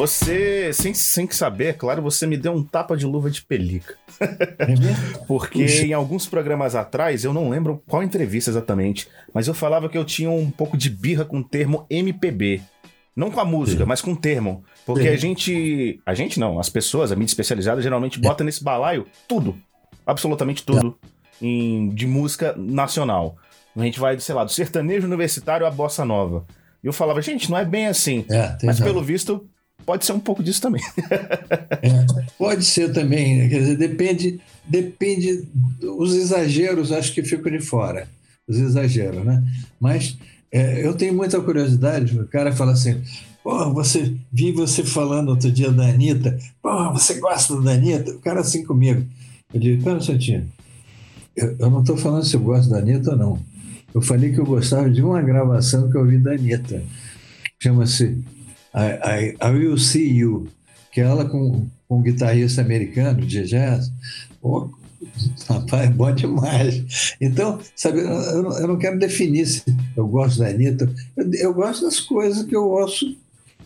Você, sem, sem saber, é claro, você me deu um tapa de luva de pelica. Porque Puxa. em alguns programas atrás, eu não lembro qual entrevista exatamente, mas eu falava que eu tinha um pouco de birra com o termo MPB. Não com a música, Sim. mas com o termo. Porque Sim. a gente. A gente não, as pessoas, a mídia especializada, geralmente bota nesse balaio tudo. Absolutamente tudo. Em, de música nacional. A gente vai, sei lá, do sertanejo universitário à bossa nova. E eu falava, gente, não é bem assim. É, mas pelo visto, pode ser um pouco disso também. é, pode ser também, né? quer dizer, depende, depende, os exageros acho que ficam de fora, os exageros, né? Mas é, eu tenho muita curiosidade, o cara fala assim, pô, você, vi você falando outro dia da Anitta, pô, você gosta da Anitta? O cara assim comigo. Eu digo, pera um instantinho, eu, eu não estou falando se eu gosto da Anitta ou não. Eu falei que eu gostava de uma gravação que eu ouvi da Anitta, chama-se I, I, I Will See You, que é ela com, com um guitarrista americano de jazz. Oh, rapaz, é bom demais. Então, sabe, eu, eu não quero definir se eu gosto da Anitta, eu, eu gosto das coisas que eu ouço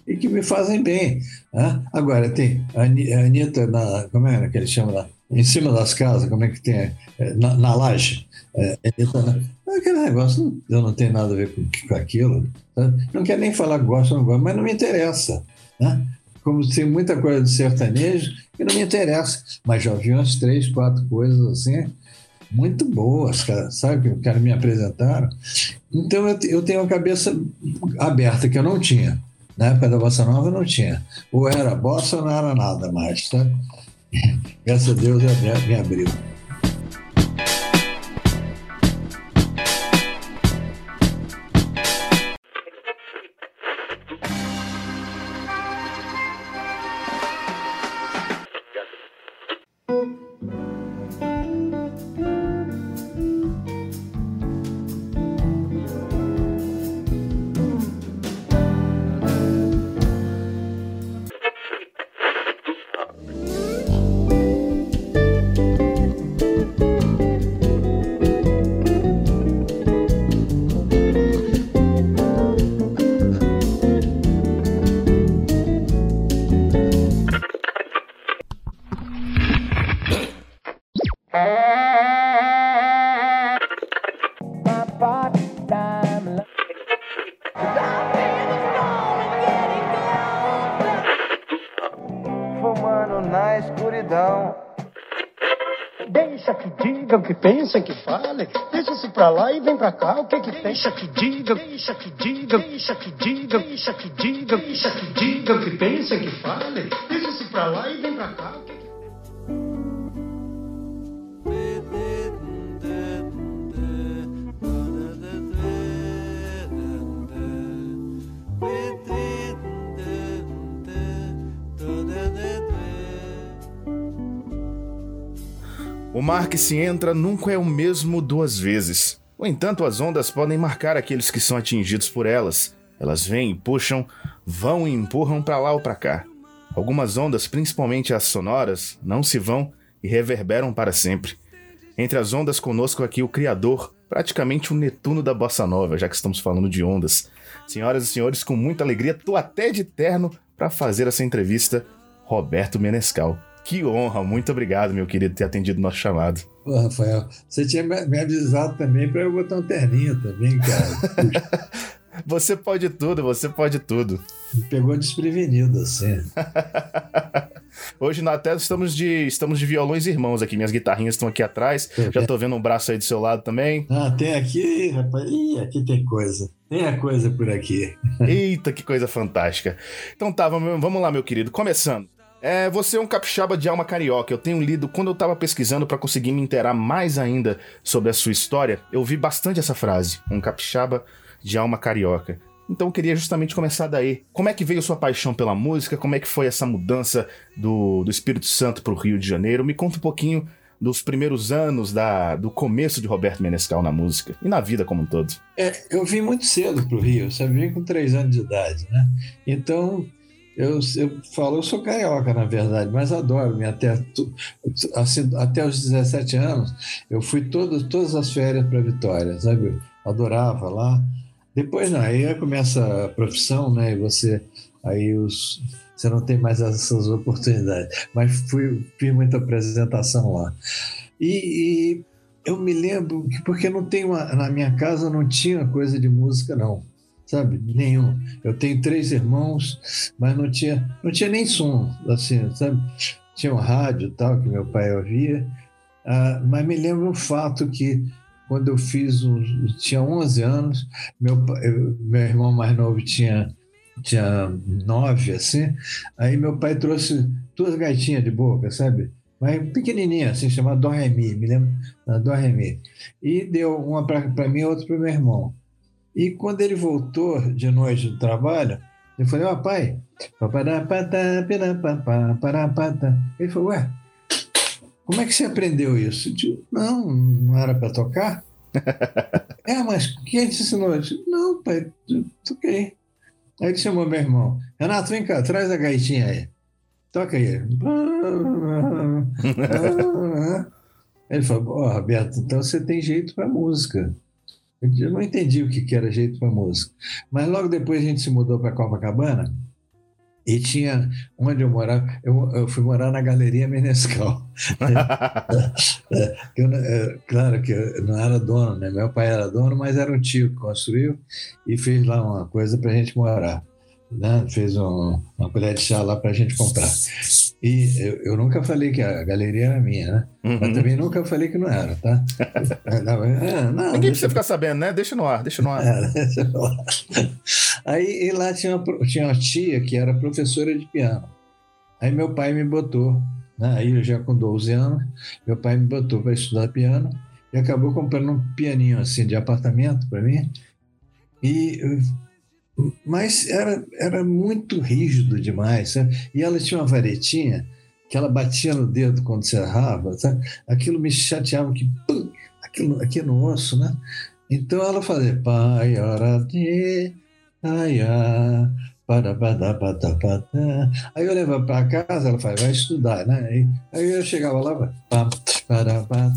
e que me fazem bem. Né? Agora, tem a Anitta, na, como é que ele chama lá? Em cima das casas, como é que tem? É, na, na laje. É, Anitta, aquele negócio, eu não tenho nada a ver com, com aquilo. Sabe? Não quero nem falar gosto ou não gosto, mas não me interessa. Né? Como tem muita coisa de sertanejo que não me interessa. Mas já vi umas três, quatro coisas assim, muito boas, cara, sabe? Que o cara me apresentaram. Então eu, eu tenho a cabeça aberta, que eu não tinha. Na época da Bossa Nova não tinha. Ou era bossa ou não era nada mais, tá? Graças a Deus me abriu. Deixa que diga, deixa que diga, deixa que diga, deixa que diga, deixa que diga, que pensa, que fale, deixa se pra lá e vem pra cá. Mar que se entra nunca é o mesmo duas vezes. No entanto, as ondas podem marcar aqueles que são atingidos por elas. Elas vêm e puxam, vão e empurram para lá ou para cá. Algumas ondas, principalmente as sonoras, não se vão e reverberam para sempre. Entre as ondas, conosco aqui o Criador, praticamente o Netuno da Bossa Nova, já que estamos falando de ondas. Senhoras e senhores, com muita alegria, tô até de terno para fazer essa entrevista, Roberto Menescal. Que honra, muito obrigado, meu querido, ter atendido o nosso chamado. Ô, Rafael, você tinha me avisado também para eu botar um terninho também, cara. você pode tudo, você pode tudo. Me pegou desprevenido, assim. Hoje nós até estamos de, estamos de violões irmãos aqui. Minhas guitarrinhas estão aqui atrás. Já estou vendo um braço aí do seu lado também. Ah, tem aqui, rapaz. Ih, aqui tem coisa. Tem a coisa por aqui. Eita, que coisa fantástica. Então tá, vamos, vamos lá, meu querido. Começando. É, você é um capixaba de alma carioca. Eu tenho lido, quando eu tava pesquisando para conseguir me inteirar mais ainda sobre a sua história, eu vi bastante essa frase, um capixaba de alma carioca. Então eu queria justamente começar daí. Como é que veio sua paixão pela música? Como é que foi essa mudança do, do Espírito Santo para o Rio de Janeiro? Me conta um pouquinho dos primeiros anos da, do começo de Roberto Menescal na música e na vida como um todo. É, eu vim muito cedo para o Rio, sabe? Vim com três anos de idade, né? Então eu, eu falo, eu sou carioca, na verdade, mas adoro. -me. Até, assim, até os 17 anos, eu fui todo, todas as férias para Vitória, sabe? Adorava lá. Depois, não, aí começa a profissão, né? E você, aí os, você não tem mais essas oportunidades. Mas fui, fiz muita apresentação lá. E, e eu me lembro que, porque não tem uma, na minha casa não tinha coisa de música, não sabe? Nenhum. Eu tenho três irmãos, mas não tinha, não tinha nem som, assim, sabe? Tinha um rádio tal que meu pai ouvia, ah, mas me lembro um fato que quando eu fiz, uns, tinha 11 anos, meu, eu, meu irmão mais novo tinha tinha nove, assim, aí meu pai trouxe duas gaitinhas de boca, sabe? Mas pequenininha, assim, chamada Dó Remi, me lembro, Dó Remi. E deu uma para mim e outra para meu irmão. E quando ele voltou de noite do trabalho, eu falei, ó, oh, pai, ele falou, ué, como é que você aprendeu isso? Eu disse, não, não era para tocar? é, mas quem te ensinou? Eu disse, não, pai, toquei. Aí ele chamou meu irmão, Renato, vem cá, traz a gaitinha aí. Toca aí. Ele falou, ó, oh, Roberto, então você tem jeito para música. Eu não entendi o que era jeito para música. Mas logo depois a gente se mudou para Copacabana e tinha onde eu morava, eu, eu fui morar na Galeria Menescal. eu, é, claro que eu não era dono, né? Meu pai era dono, mas era um tio que construiu e fez lá uma coisa para a gente morar né? fez um, uma colher de chá lá para a gente comprar. E eu, eu, nunca falei que a galeria era minha, né? Uhum. Mas também nunca falei que não era, tá? não, é, não, Ninguém precisa ficar sabendo, né? Deixa no ar, deixa no ar. É, deixa no ar. Aí lá tinha uma, tinha uma tia que era professora de piano. Aí meu pai me botou, né? aí eu já com 12 anos, meu pai me botou para estudar piano e acabou comprando um pianinho assim de apartamento para mim. E mas era, era muito rígido demais. Sabe? E ela tinha uma varetinha que ela batia no dedo quando você errava, sabe? aquilo me chateava, que, pum, aquilo, aqui no osso, né? Então ela fazia pai, ora de, ai, para, para, para, para, Aí eu levava para casa, ela falava, vai estudar, né? Aí eu chegava lá, para, para, para,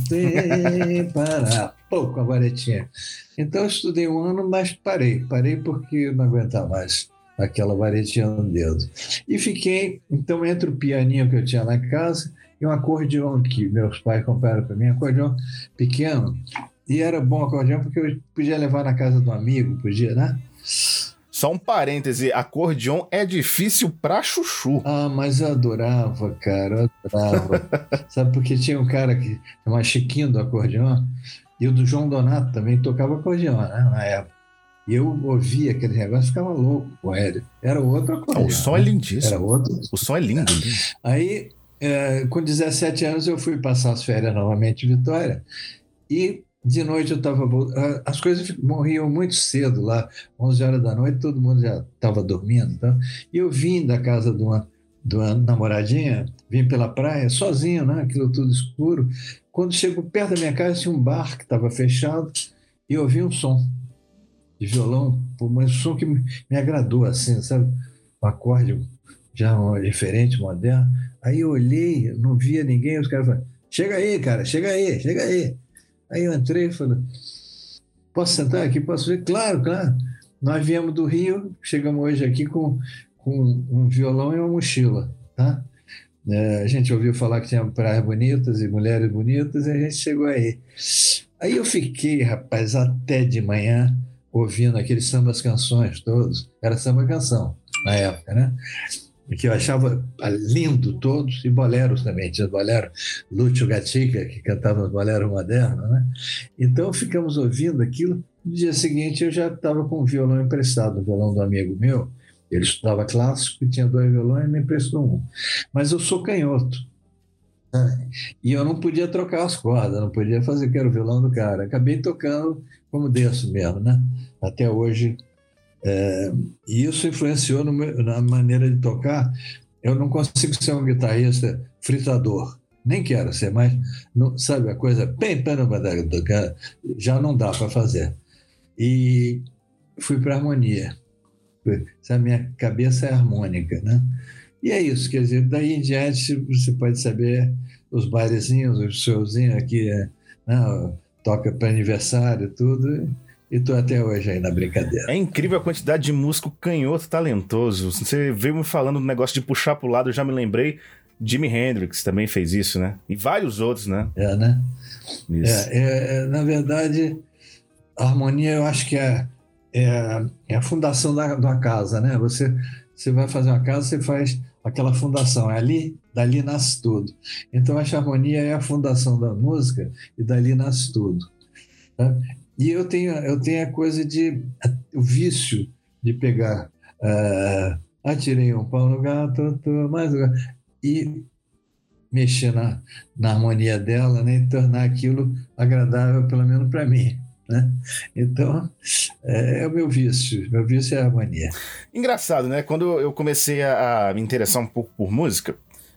para, pouco a varetinha. Então eu estudei um ano, mas parei. Parei porque não aguentava mais aquela varetinha no dedo. E fiquei, então, entre o pianinho que eu tinha em casa e um acordeão que meus pais compraram para mim, acordeão pequeno. E era bom acordeão porque eu podia levar na casa do amigo, podia, né? Só um parêntese, acordeon é difícil pra chuchu. Ah, mas eu adorava, cara, eu adorava. Sabe, porque tinha um cara que chamava Chiquinho do acordeon, e o do João Donato também tocava acordeão, né, na época. E eu ouvia aquele negócio ficava louco com ele. Era outro acordeão. O som é né? é lindíssimo. Era outro. O som é lindo. lindo. Aí, é, com 17 anos, eu fui passar as férias novamente em Vitória. E de noite eu estava. As coisas morriam muito cedo lá, 11 horas da noite, todo mundo já estava dormindo. Tá? E eu vim da casa de uma, de uma namoradinha, vim pela praia, sozinho, né? aquilo tudo escuro. Quando chego perto da minha casa, tinha um bar que estava fechado e eu ouvi um som de violão, mas um som que me, agradou, assim, sabe? Um acorde já diferente, moderno. Aí eu olhei, não via ninguém, os caras falaram: chega aí, cara, chega aí, chega aí. Aí eu entrei e falei: posso sentar aqui? Posso ver? Claro, claro. Nós viemos do Rio, chegamos hoje aqui com, com um violão e uma mochila, tá? É, a gente ouviu falar que tinha praias bonitas e mulheres bonitas, e a gente chegou aí. Aí eu fiquei, rapaz, até de manhã ouvindo aqueles sambas canções todos. Era samba canção na época, né? Que eu achava lindo todos, e boleros também. Tinha bolero Lúcio Gatica, que cantava os boleros modernos, né? Então ficamos ouvindo aquilo. No dia seguinte eu já estava com o violão emprestado, o violão do amigo meu, ele estudava clássico e tinha dois violões e me emprestou um. Mas eu sou canhoto. Né? E eu não podia trocar as cordas, não podia fazer que era o violão do cara. Acabei tocando como desço mesmo, né? Até hoje. É, e isso influenciou meu, na maneira de tocar. Eu não consigo ser um guitarrista fritador. Nem quero ser, mas não, sabe a coisa, já não dá para fazer. E fui para harmonia a minha cabeça é harmônica, né? E é isso, quer dizer, daí em diante você pode saber os bailezinhos, os showzinhos aqui, né? toca para aniversário, tudo, e tô até hoje aí na brincadeira. É incrível a quantidade de músico canhoto talentoso. Você veio me falando do negócio de puxar pro lado, eu já me lembrei. Jimi Hendrix também fez isso, né? E vários outros, né? É, né? Isso. É, é, é na verdade, a harmonia eu acho que é, é, é a fundação da, da casa, né? Você, você vai fazer uma casa, você faz aquela fundação. É ali, dali nasce tudo. Então, a harmonia é a fundação da música e dali nasce tudo. Tá? E eu tenho, eu tenho a coisa de. o vício de pegar. Uh, atirei um pau no gato, tô mais um e mexer na, na harmonia dela né, e tornar aquilo agradável, pelo menos para mim. Né? Então, é, é, o meu vício. Meu vício é a harmonia. Engraçado, né? Quando eu comecei a, a me interessar um pouco por música,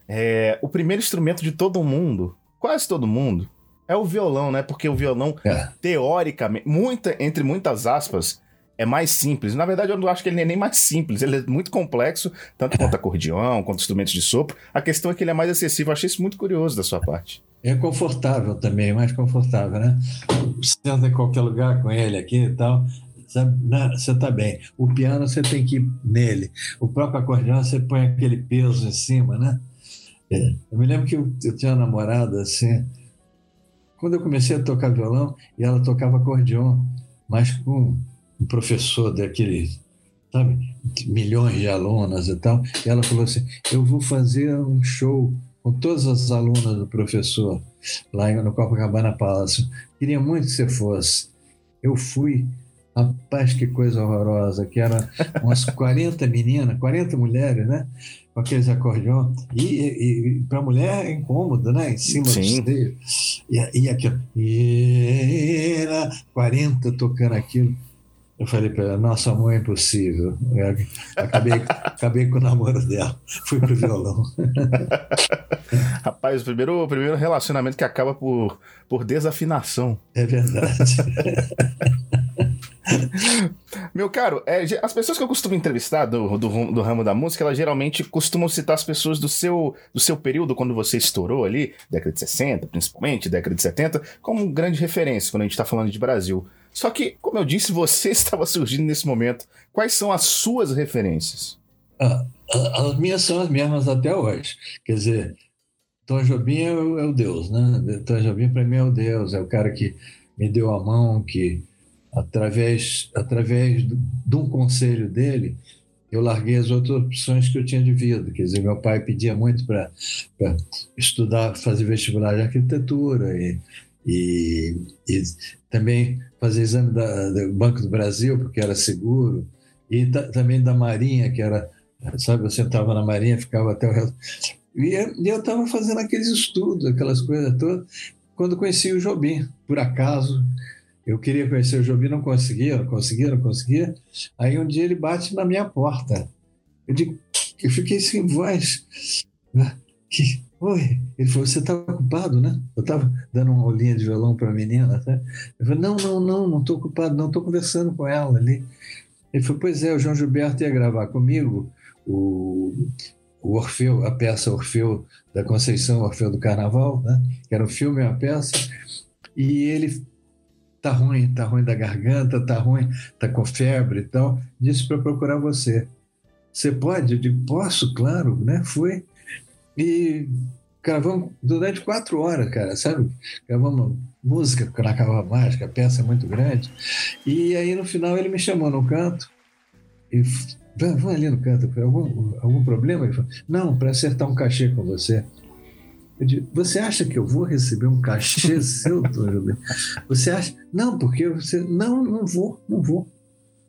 é, o primeiro instrumento de todo mundo, quase todo mundo, é o violão, né? Porque o violão, é. teoricamente, muita, entre muitas aspas, é mais simples. Na verdade, eu não acho que ele é nem mais simples, ele é muito complexo, tanto quanto acordeão, quanto instrumentos de sopro. A questão é que ele é mais acessível. Eu achei isso muito curioso da sua parte. É confortável também, mais confortável, né? Anda em qualquer lugar com ele aqui e tal, né? você está bem. O piano você tem que ir nele. O próprio acordeão você põe aquele peso em cima, né? É. Eu me lembro que eu, eu tinha uma namorada assim, quando eu comecei a tocar violão, e ela tocava acordeon, mas com um professor daquele, sabe, milhões de alunas e tal, e ela falou assim: eu vou fazer um show com todas as alunas do professor lá no Copacabana Palace. Queria muito que você fosse. Eu fui, rapaz, que coisa horrorosa, que era umas 40 meninas, 40 mulheres, né? com aqueles acordeões. E, e, e para a mulher é incômodo, né? Em cima Sim. do esteio. E, e aqui, e, 40 tocando aquilo. Eu falei para ela, nossa, amor, é impossível. Eu acabei, acabei com o namoro dela. Fui pro violão. Rapaz, o primeiro, o primeiro relacionamento que acaba por, por desafinação. É verdade. Meu caro, é, as pessoas que eu costumo entrevistar do, do, do, ramo da música, elas geralmente costumam citar as pessoas do seu, do seu período, quando você estourou ali, década de 60, principalmente, década de 70, como grande referência quando a gente está falando de Brasil. Só que, como eu disse, você estava surgindo nesse momento. Quais são as suas referências? Ah, as minhas são as mesmas até hoje. Quer dizer, Tom Jobim é o, é o Deus, né? Tom Jobim para mim é o Deus, é o cara que me deu a mão, que através, através de um conselho dele, eu larguei as outras opções que eu tinha de vida. Quer dizer, meu pai pedia muito para estudar, fazer vestibular de arquitetura e, e, e também fazer exame da, do Banco do Brasil, porque era seguro, e também da Marinha, que era, sabe, eu sentava na Marinha, ficava até o resto. E, eu estava fazendo aqueles estudos, aquelas coisas todas, quando conheci o Jobim, por acaso. Eu queria conhecer o Jobim, não conseguia, não conseguia, não conseguia. Aí um dia ele bate na minha porta. Eu digo, eu fiquei sem voz. Que, Oi. Ele falou, você está ocupado, né? Eu estava dando uma aulinha de violão para a menina. Tá? Eu falei, não, não, não, não estou ocupado, não, estou conversando com ela ali. Ele falou, pois é, o João Gilberto ia gravar comigo o, o Orfeu, a peça Orfeu da Conceição, Orfeu do Carnaval, né? que era um filme e uma peça, e ele tá ruim, tá ruim da garganta, tá ruim, tá com febre e tal, disse para procurar você. Você pode? Eu digo, posso, claro, né? Fui. E gravamos durante quatro horas, cara, sabe? Gravamos música na Cava Mágica, a peça é muito grande. E aí no final ele me chamou no canto e vamos ali no canto, algum, algum problema? Ele falou, não, para acertar um cachê com você. Eu digo, você acha que eu vou receber um cachê seu, Júlio? Você acha? Não, porque você. Não, não vou, não vou,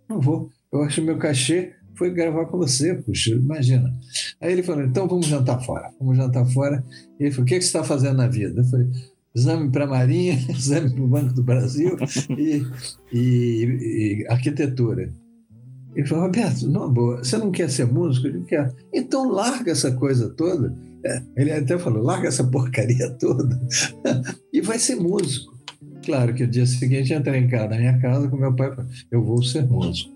não vou. Eu acho meu cachê foi gravar com você, puxa, imagina. Aí ele falou, então vamos jantar fora, vamos jantar fora. E ele falou, o que, é que você está fazendo na vida? Eu falei, exame para a Marinha, exame para o Banco do Brasil e, e, e, arquitetura. Ele falou, Roberto, não, boa, você não quer ser músico? Eu quero. Então larga essa coisa toda. Ele até falou, larga essa porcaria toda e vai ser músico. Claro que o dia seguinte entrei em casa, na minha casa com meu pai, eu vou ser músico.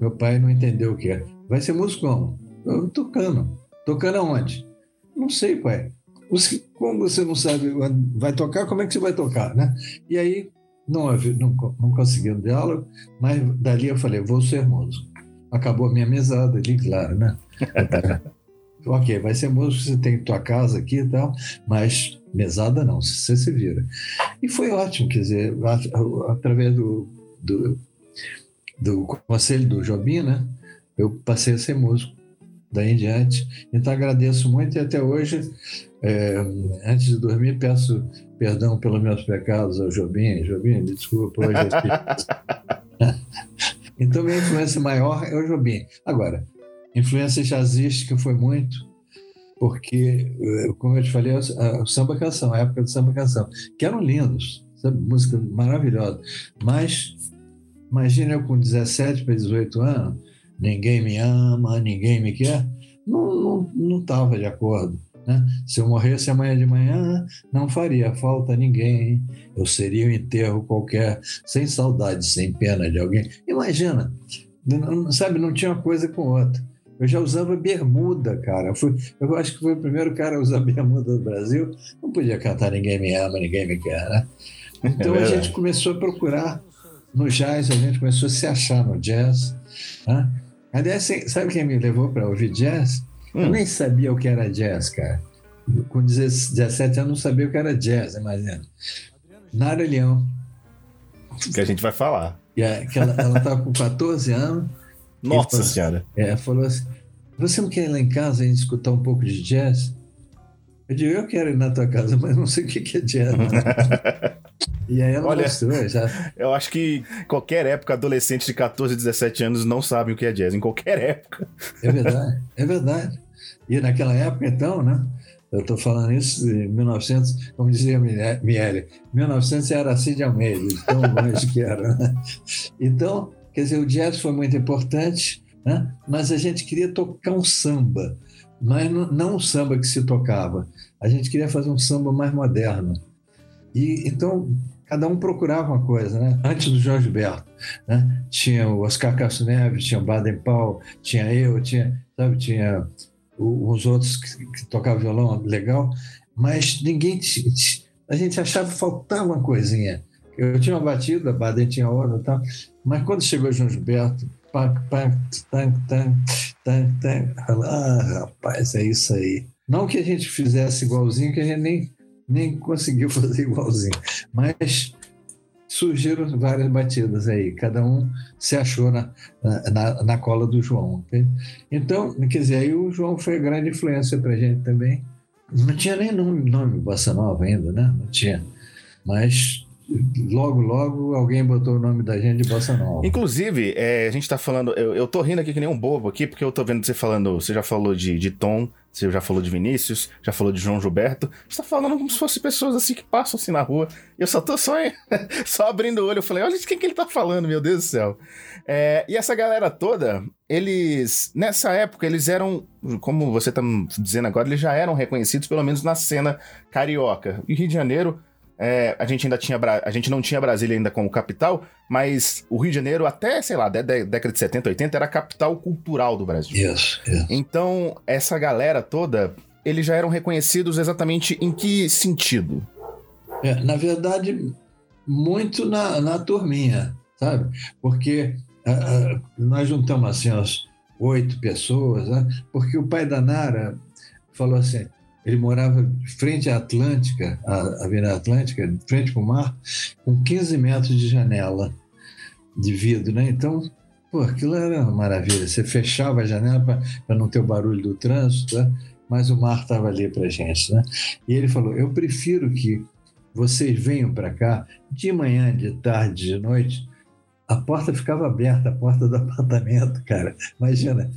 Meu pai não entendeu o que é. Vai ser músico como? Eu, tocando. Tocando aonde? Não sei, pai. Como você não sabe vai tocar, como é que você vai tocar, né? E aí Não, não, não consegui um diálogo, mas dali eu falei, vou ser músico. Acabou a minha mesada ali, claro, né? ok, vai ser músico, você tem tua casa aqui e tal, mas mesada não, você se vira. E foi ótimo, quer dizer, através do, do, do conselho do Jobim, né? Eu passei a ser músico daí em diante. Então agradeço muito e até hoje, é, antes de dormir, peço perdão pelos meus pecados ao Jobim. Jobim, me desculpa hoje. então minha influência maior é o Jobim. Agora, influência jazzística foi muito, porque, eh, como eu te falei, o samba canção, a época do samba canção, que eram lindos, música maravilhosa. Mas, imagina eu com 17 para 18 anos, ninguém me ama, ninguém me quer, não estava não, não de acordo. Né? Se eu morresse amanhã de manhã, não faria falta a ninguém. Eu seria um enterro qualquer, sem saudade, sem pena de alguém. Imagina, sabe, não tinha uma coisa com outra. Eu já usava bermuda, cara. Eu, fui, eu acho que fui o primeiro cara a usar bermuda do Brasil. Não podia cantar Ninguém Me Ama, Ninguém Me Quer, né? Então é a gente começou a procurar no jazz, a gente começou a se achar no jazz. Né? Aliás, sabe quem me levou para ouvir jazz? Hum. Eu nem sabia o que era jazz, cara. Com 17 anos, não sabia o que era jazz, imagina. Nara Leão. Que a gente vai falar. É, que ela estava com 14 anos. Nossa Senhora! É, falou assim: Você não quer ir lá em casa e escutar um pouco de jazz? Eu digo: Eu quero ir na tua casa, mas não sei o que é jazz. Né? E aí ela Olha, mostrou já. Eu acho que qualquer época, adolescente de 14, 17 anos não sabem o que é jazz, em qualquer época. É verdade, é verdade. E naquela época, então, né? Eu estou falando isso em 1900, como dizia Miele, 1900 era assim de Almeida, tão longe que era. Né? Então, quer dizer, o jazz foi muito importante, né? mas a gente queria tocar um samba, mas não, um samba que se tocava. A gente queria fazer um samba mais moderno. E então cada um procurava uma coisa, né? Antes do Jorge Berto, né? Tinha o Oscar Castro Neves, tinha o Baden Powell, tinha eu, tinha, sabe, tinha os outros que, que tocavam violão legal, mas ninguém a gente achava que faltava uma coisinha. Eu tinha uma batida, Baden tinha outra e tal, mas quando chegou João Gilberto, pá, pá, tan, tan, tan, tan, ah, rapaz, é isso aí. Não que a gente fizesse igualzinho, que a gente nem nem conseguiu fazer igualzinho. Mas surgiram várias batidas aí, cada um se achou na, na, na cola do João. Okay? Então, quer dizer, aí o João foi grande influência para a gente também. Não tinha nem nome, nome Bossa Nova ainda, né? Não tinha. Mas logo, logo alguém botou o nome da gente de Bossa Nova. Inclusive, é, a gente tá falando. Eu, eu tô rindo aqui que nem um bobo aqui, porque eu tô vendo você falando. Você já falou de, de Tom, você já falou de Vinícius, já falou de João Gilberto. Você tá falando como se fossem pessoas assim que passam assim na rua. Eu só tô só, só abrindo o olho. Eu falei, olha de quem que ele tá falando, meu Deus do céu. É, e essa galera toda, eles. Nessa época, eles eram. Como você tá dizendo agora, eles já eram reconhecidos, pelo menos na cena carioca. E Rio de Janeiro é, a gente ainda tinha a gente não tinha Brasília ainda como capital, mas o Rio de Janeiro até, sei lá, da década de 70, 80 era a capital cultural do Brasil. Isso, isso. Então, essa galera toda, eles já eram reconhecidos exatamente em que sentido? É, na verdade, muito na, na turminha, sabe? Porque nós juntamos assim as oito pessoas, né? porque o pai da Nara falou assim: ele morava frente à Atlântica, a Avenida Atlântica, frente para o mar, com 15 metros de janela de vidro, né? Então, pô, aquilo era uma maravilha. Você fechava a janela para não ter o barulho do trânsito, né? mas o mar estava ali para gente, né? E ele falou: eu prefiro que vocês venham para cá de manhã, de tarde, de noite, a porta ficava aberta, a porta do apartamento, cara. Imagina,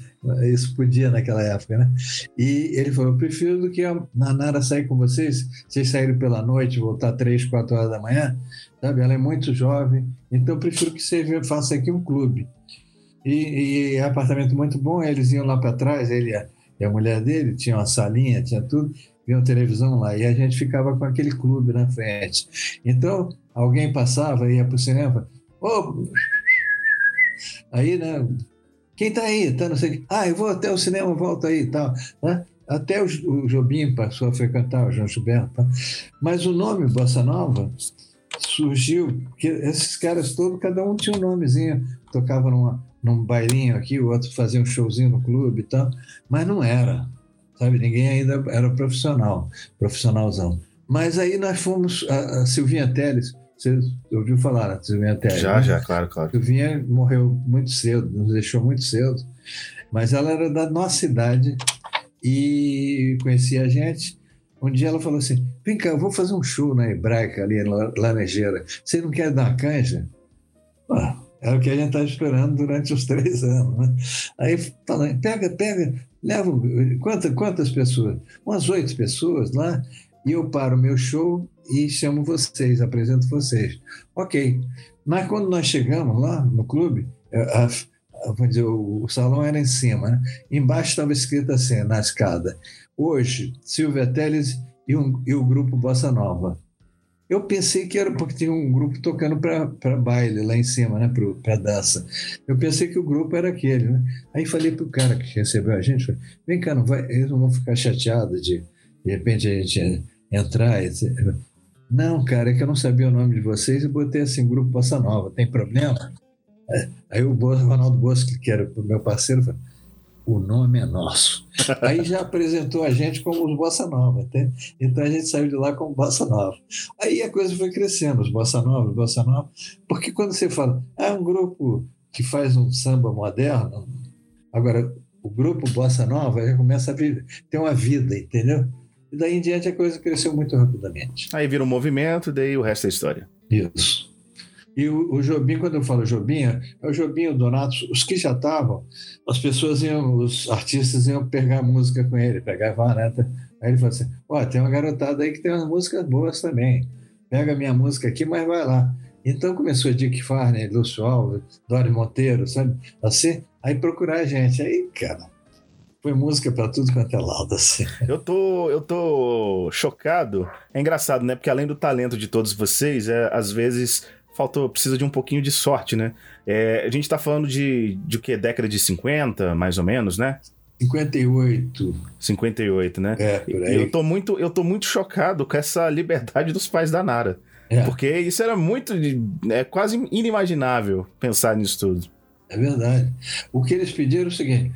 isso podia naquela época, né? E ele falou: eu prefiro do que a Nanara sair com vocês, vocês saírem pela noite, voltar três, quatro horas da manhã, sabe? Ela é muito jovem, então eu prefiro que você faça aqui um clube. E, e é apartamento muito bom, eles iam lá para trás, ele e a mulher dele, tinha uma salinha, tinha tudo, viam televisão lá, e a gente ficava com aquele clube na frente. Então, alguém passava, ia para o cinema, Oh, aí, né? Quem tá aí? Tá não sei Ah, eu vou até o cinema, volto aí e tal. Né? Até o, Jobim passou a frequentar o João Gilberto. Tá? Mas o nome Bossa Nova surgiu que esses caras todos, cada um tinha um nomezinho, tocava numa, num bailinho aqui, o outro fazia um showzinho no clube e tal, mas não era, sabe? Ninguém ainda era profissional, profissionalzão. Mas aí nós fomos, a, a Silvinha Teles, você ouviu falar da Silvinha Teles? Já, né? já, claro, claro. Silvinha morreu muito cedo, nos deixou muito cedo, mas ela era da nossa idade e conhecia a gente. Um dia ela falou assim: Vem cá, eu vou fazer um show na Hebraica, ali em Laranjeira. Você não quer dar canja? Ah, é o que a gente estava esperando durante os três anos. Né? Aí fala, pega, pega, leva. Quantas, quantas pessoas? Umas oito pessoas lá, e eu paro meu show e chamo vocês, apresento vocês. Ok. Mas quando nós chegamos lá no clube, a, a, vamos dizer, o, o salão era em cima, né? embaixo estava escrito assim, na escada hoje, Silvia Teles e, um, e, o grupo Bossa Nova. Eu pensei que era porque tinha um grupo tocando para baile lá em cima, né, para dança. Eu pensei que o grupo era aquele, né? Aí falei para o cara que recebeu a gente, falei, vem cá, não vai, eles não vão ficar chateados de de repente a gente entrar. Etc. Não, cara, é que eu não sabia o nome de vocês e botei assim, grupo Bossa Nova, tem problema? Aí o Ronaldo Bosco, que era o meu parceiro, falou, o nome é nosso. Aí já apresentou a gente como os Bossa Nova, entende? Então a gente saiu de lá como Bossa Nova. Aí a coisa foi crescendo, os Bossa Nova, os Bossa Nova, porque quando você fala, ah, é um grupo que faz um samba moderno, agora o grupo Bossa Nova já começa a ter uma vida, entendeu? E daí em diante a coisa cresceu muito rapidamente. Aí vira um movimento, daí o resto é história. Isso. E o, o Jobim, quando eu falo Jobim, é o Jobim, o Donato, os que já estavam, as pessoas iam, os artistas iam pegar música com ele, pegar né? Aí ele falou assim: Ó, oh, tem uma garotada aí que tem umas músicas boas também. Pega a minha música aqui, mas vai lá. Então começou Dick Farney, Lúcio Alves, Dori Monteiro, sabe? Assim, aí procurar a gente. Aí, cara, foi música para tudo quanto é lado, assim. Eu tô, eu tô chocado. É engraçado, né? Porque além do talento de todos vocês, é, às vezes faltou, precisa de um pouquinho de sorte, né? É, a gente tá falando de, de o quê? Década de 50, mais ou menos, né? 58. 58, né? É, por aí. Eu tô muito, eu tô muito chocado com essa liberdade dos pais da Nara. É. Porque isso era muito. É quase inimaginável pensar nisso tudo. É verdade. O que eles pediram é o seguinte: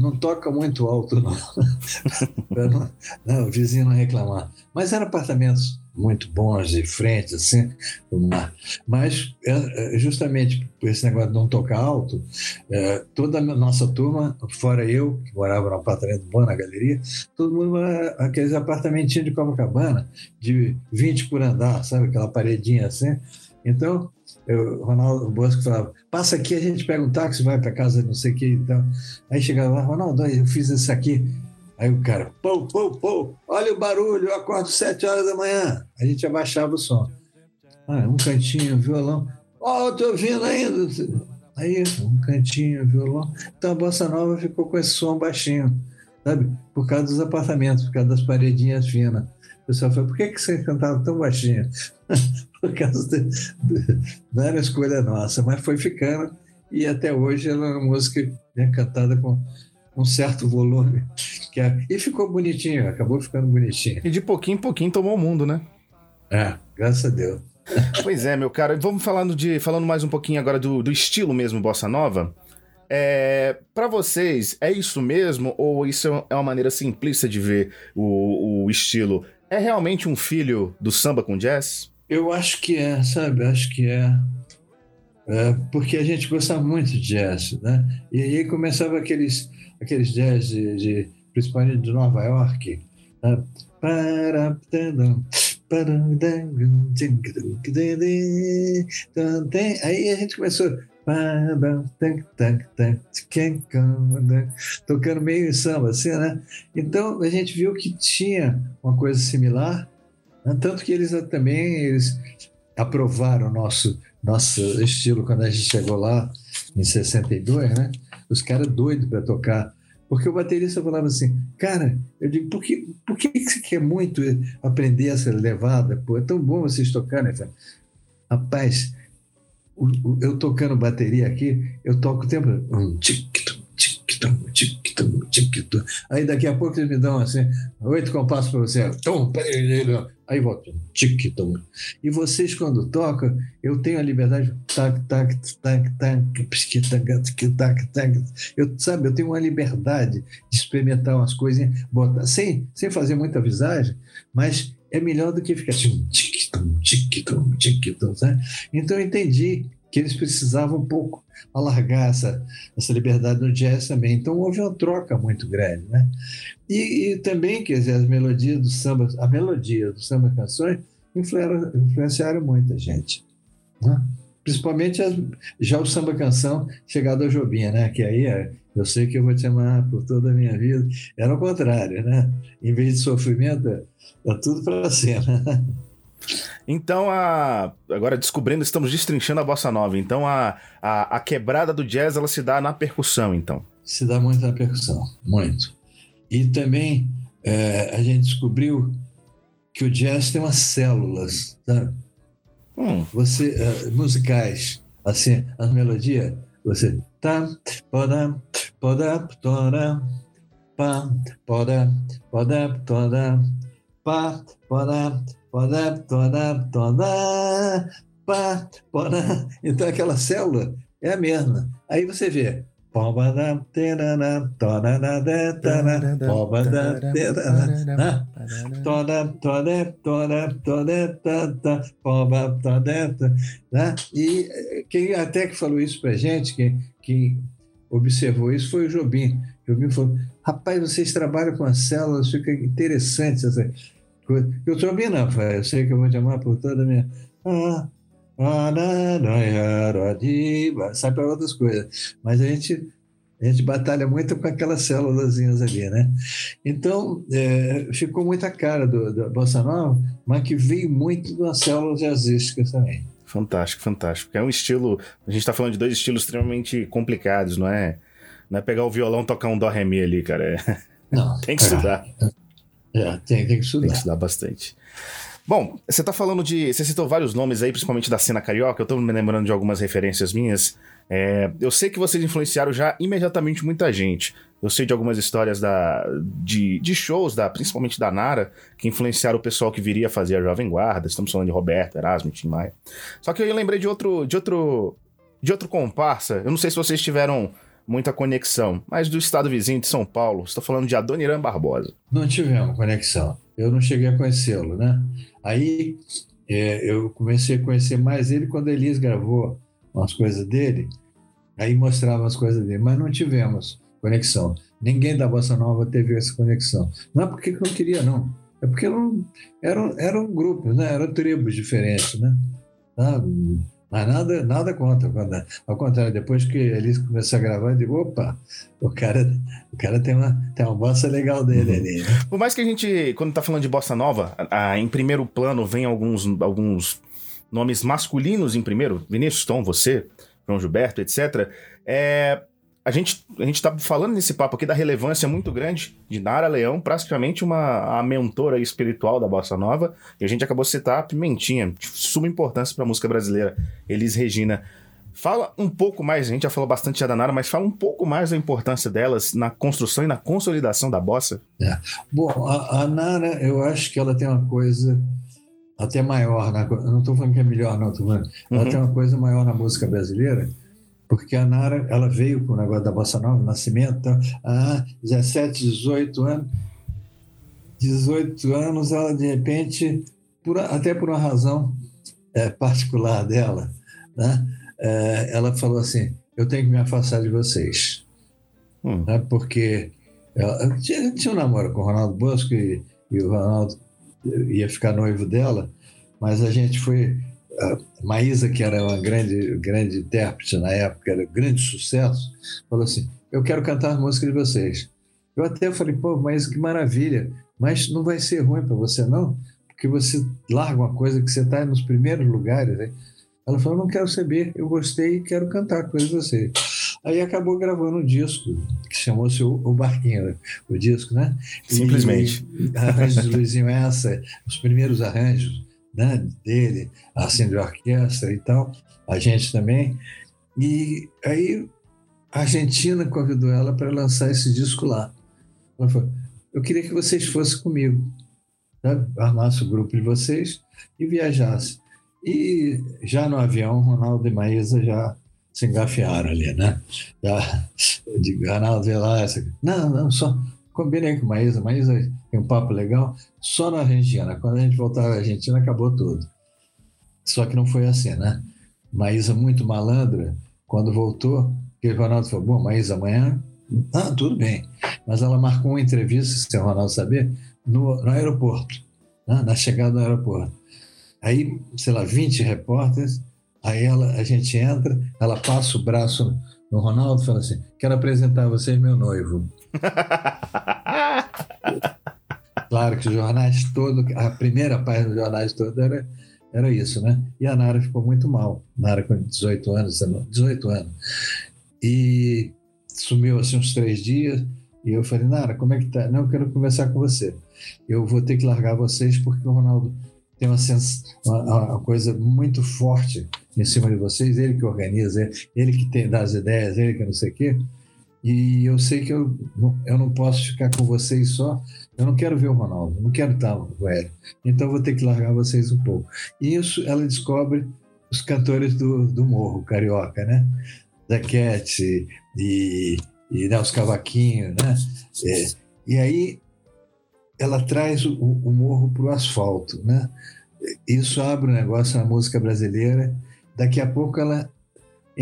não toca muito alto, não. não, não o vizinho não reclamar. Mas eram apartamentos muito bons de frente, assim, do mar. Mas, é, é, justamente por esse negócio de não tocar alto, é, toda a nossa turma, fora eu, que morava no apartamento bom na galeria, todo mundo aqueles apartamentinhos de Copacabana, de 20 por andar, sabe? Aquela paredinha assim. Então, o Ronaldo Bosco falava, passa aqui, a gente pega um táxi, vai para casa, não sei o que. Então, aí chegava lá, Ronaldo, eu fiz isso aqui. Aí o cara, pô, pô, pô, olha o barulho, eu acordo sete horas da manhã. A gente abaixava o som. Ah, um cantinho, violão. Ó, oh, tô ouvindo ainda. Aí, um cantinho, violão. Então a Bossa Nova ficou com esse som baixinho, sabe? Por causa dos apartamentos, por causa das paredinhas finas. O pessoal falou, por que, que você cantava tão baixinho? por causa de, de, Não era escolha nossa, mas foi ficando. E até hoje ela é uma música é cantada com um certo volume. É, e ficou bonitinho, acabou ficando bonitinho. E de pouquinho em pouquinho tomou o mundo, né? É, graças a Deus. pois é, meu cara. Vamos falando de falando mais um pouquinho agora do, do estilo mesmo bossa nova. É, para vocês, é isso mesmo ou isso é uma maneira simplista de ver o, o estilo? É realmente um filho do samba com jazz? Eu acho que é, sabe? Acho que é. é porque a gente gostava muito de jazz, né? E aí começava aqueles aqueles jazz de, de principalmente de Nova York. Né? Aí a gente começou tocando meio em samba, assim, né? Então a gente viu que tinha uma coisa similar? Tanto que eles também eles aprovaram o nosso, nosso estilo quando a gente chegou lá em 62, né? os caras doidos para tocar. Porque o baterista falava assim, cara, eu digo, por que, por que você quer muito aprender essa levada? Pô, é tão bom vocês tocarem. Né? Rapaz, eu tocando bateria aqui, eu toco o tempo. Um tic, tic, tic-tum, tic-tum, tic-tum. Aí daqui a pouco eles me dão assim, oito compassos para você. Tum, aí volta, tic-tum. E vocês, quando tocam, eu tenho a liberdade. Tac, tac, tac, tac, tac, tac, tac. Eu, sabe, eu tenho uma liberdade de experimentar umas coisinhas, botar, sem, sem fazer muita visagem, mas é melhor do que ficar assim, tic-tum, tic-tum, tic-tum. Então eu entendi que eles precisavam um pouco alargar essa, essa liberdade no jazz também. Então houve uma troca muito grande, né? E, e também, quer dizer, as melodias do samba, a melodia do samba canções influenciaram, muita gente, né? Principalmente as, já o samba canção chegado a Jobim, né? Que aí é, eu sei que eu vou te amar por toda a minha vida. Era o contrário, né? Em vez de sofrimento, é, é tudo para cima. Então, a... agora descobrindo, estamos destrinchando a bossa nova. Então, a, a, a, quebrada do jazz ela se dá na percussão, então. Se dá muito na percussão, muito. E também é, a gente descobriu que o jazz tem umas células, sabe? Hum. Você, uh, musicais, assim, as melodias, você tá, poda, poda, toda, pá, pá, Então aquela célula é a mesma. Aí você vê. E quem até que falou isso para gente, quem, quem observou isso foi o Jobim. Jobim falou: rapaz, vocês trabalham com as células, fica interessante. Essa eu sou Bina, eu sei que eu vou te amar por toda a minha. Ah, sai para outras coisas. Mas a gente, a gente batalha muito com aquelas células ali, né? Então, é, ficou muita cara do, do Bossa Nova, mas que veio muito das células jazzísticas também. Fantástico, fantástico. É um estilo. A gente está falando de dois estilos extremamente complicados, não é? Não é pegar o violão e tocar um dó ré mi ali, cara. É... Não, tem que estudar. É, tem, tem que estudar. Tem que estudar bastante. Bom, você tá falando de. Você citou vários nomes aí, principalmente da cena carioca. Eu tô me lembrando de algumas referências minhas. É, eu sei que vocês influenciaram já imediatamente muita gente. Eu sei de algumas histórias da, de, de shows, da, principalmente da Nara, que influenciaram o pessoal que viria fazer a Jovem Guarda. Estamos falando de Roberto, Erasmo, Tim Maia. Só que eu lembrei de outro, de outro, de outro comparsa. Eu não sei se vocês tiveram muita conexão. Mas do estado vizinho de São Paulo, estou falando de Adoniran Barbosa. Não tivemos conexão. Eu não cheguei a conhecê-lo, né? Aí é, eu comecei a conhecer mais ele quando a Elis gravou umas coisas dele. Aí mostrava as coisas dele, mas não tivemos conexão. Ninguém da Bossa Nova teve essa conexão. Não é porque não queria, não. É porque eram, eram grupos, né? eram tribos diferentes, né? Ah, mas nada, nada contra. Ao contrário, depois que eles começou a gravar, eu digo, opa, o cara, o cara tem, uma, tem uma bossa legal dele ali. Né? Por mais que a gente, quando tá falando de bossa nova, a, a, em primeiro plano vem alguns, alguns nomes masculinos em primeiro, Vinícius Tom, você, João Gilberto, etc. É, a gente a gente está falando nesse papo aqui da relevância muito grande de Nara Leão, praticamente uma a mentora espiritual da bossa nova, e a gente acabou de citar a Pimentinha, de suma importância para a música brasileira, Elis Regina. Fala um pouco mais, a gente já falou bastante já da Nara, mas fala um pouco mais da importância delas na construção e na consolidação da bossa. É. Bom, a, a, Nara, eu acho que ela tem uma coisa até maior, na, eu não estou falando que é melhor, não, estou falando, ela uhum. tem uma coisa maior na música brasileira, porque a Nara ela veio com o negócio da Bossa Nova, nascimento, ah, 17, 18 anos. 18 anos, ela de repente, por, até por uma razão é, particular dela, né, é, ela falou assim: Eu tenho que me afastar de vocês. Hum. Né, porque ela tinha, tinha um namoro com o Ronaldo Bosco e, e o Ronaldo ia ficar noivo dela, mas a gente foi a Maísa, que era uma grande, grande intérprete na época, era um grande sucesso, falou assim: Eu quero cantar as músicas de vocês. Eu até falei: Pô, Maísa, que maravilha, mas não vai ser ruim para você, não? Porque você larga uma coisa que você está nos primeiros lugares. Né? Ela falou: Não quero saber, eu gostei e quero cantar com vocês. Aí acabou gravando um disco que chamou-se o, Barquinho, né? o disco, né? Simplesmente. E, arranjos do Luizinho Essa, os primeiros arranjos né, dele, assim, de orquestra e tal, a gente também. E aí a Argentina convidou ela para lançar esse disco lá. Ela falou: Eu queria que vocês fossem comigo, né? armasse o grupo de vocês e viajasse. E já no avião, Ronaldo e Maísa já se engafiaram ali, né? Já, digo, Ronaldo, lá. Não, não, só combinei com Maísa. Maísa tem um papo legal, só na Argentina. Quando a gente voltar à Argentina, acabou tudo. Só que não foi assim, né? Maísa, muito malandra, quando voltou, o Ronaldo falou: Bom, Maísa, amanhã. Ah, tudo bem. Mas ela marcou uma entrevista, se o Ronaldo saber, no, no aeroporto, né? na chegada do aeroporto. Aí, sei lá, 20 repórteres, aí ela, a gente entra, ela passa o braço no Ronaldo e fala assim: Quero apresentar a vocês meu noivo. claro que os jornais todos, a primeira página dos jornais todos era, era isso, né? E a Nara ficou muito mal. Nara com 18 anos, 18 anos. E sumiu assim uns três dias. E eu falei, Nara, como é que tá? Não, eu quero conversar com você. Eu vou ter que largar vocês porque o Ronaldo tem uma, uma, uma, coisa muito forte em cima de vocês, ele que organiza, ele que tem, dá as ideias, ele que não sei o quê. E eu sei que eu, eu não posso ficar com vocês só. Eu não quero ver o Ronaldo, não quero estar com ele. Então vou ter que largar vocês um pouco. E isso ela descobre os cantores do, do morro carioca, né? Da Cat e, e né, os cavaquinhos, né? É, e aí ela traz o, o morro para o asfalto, né? Isso abre um negócio na música brasileira. Daqui a pouco ela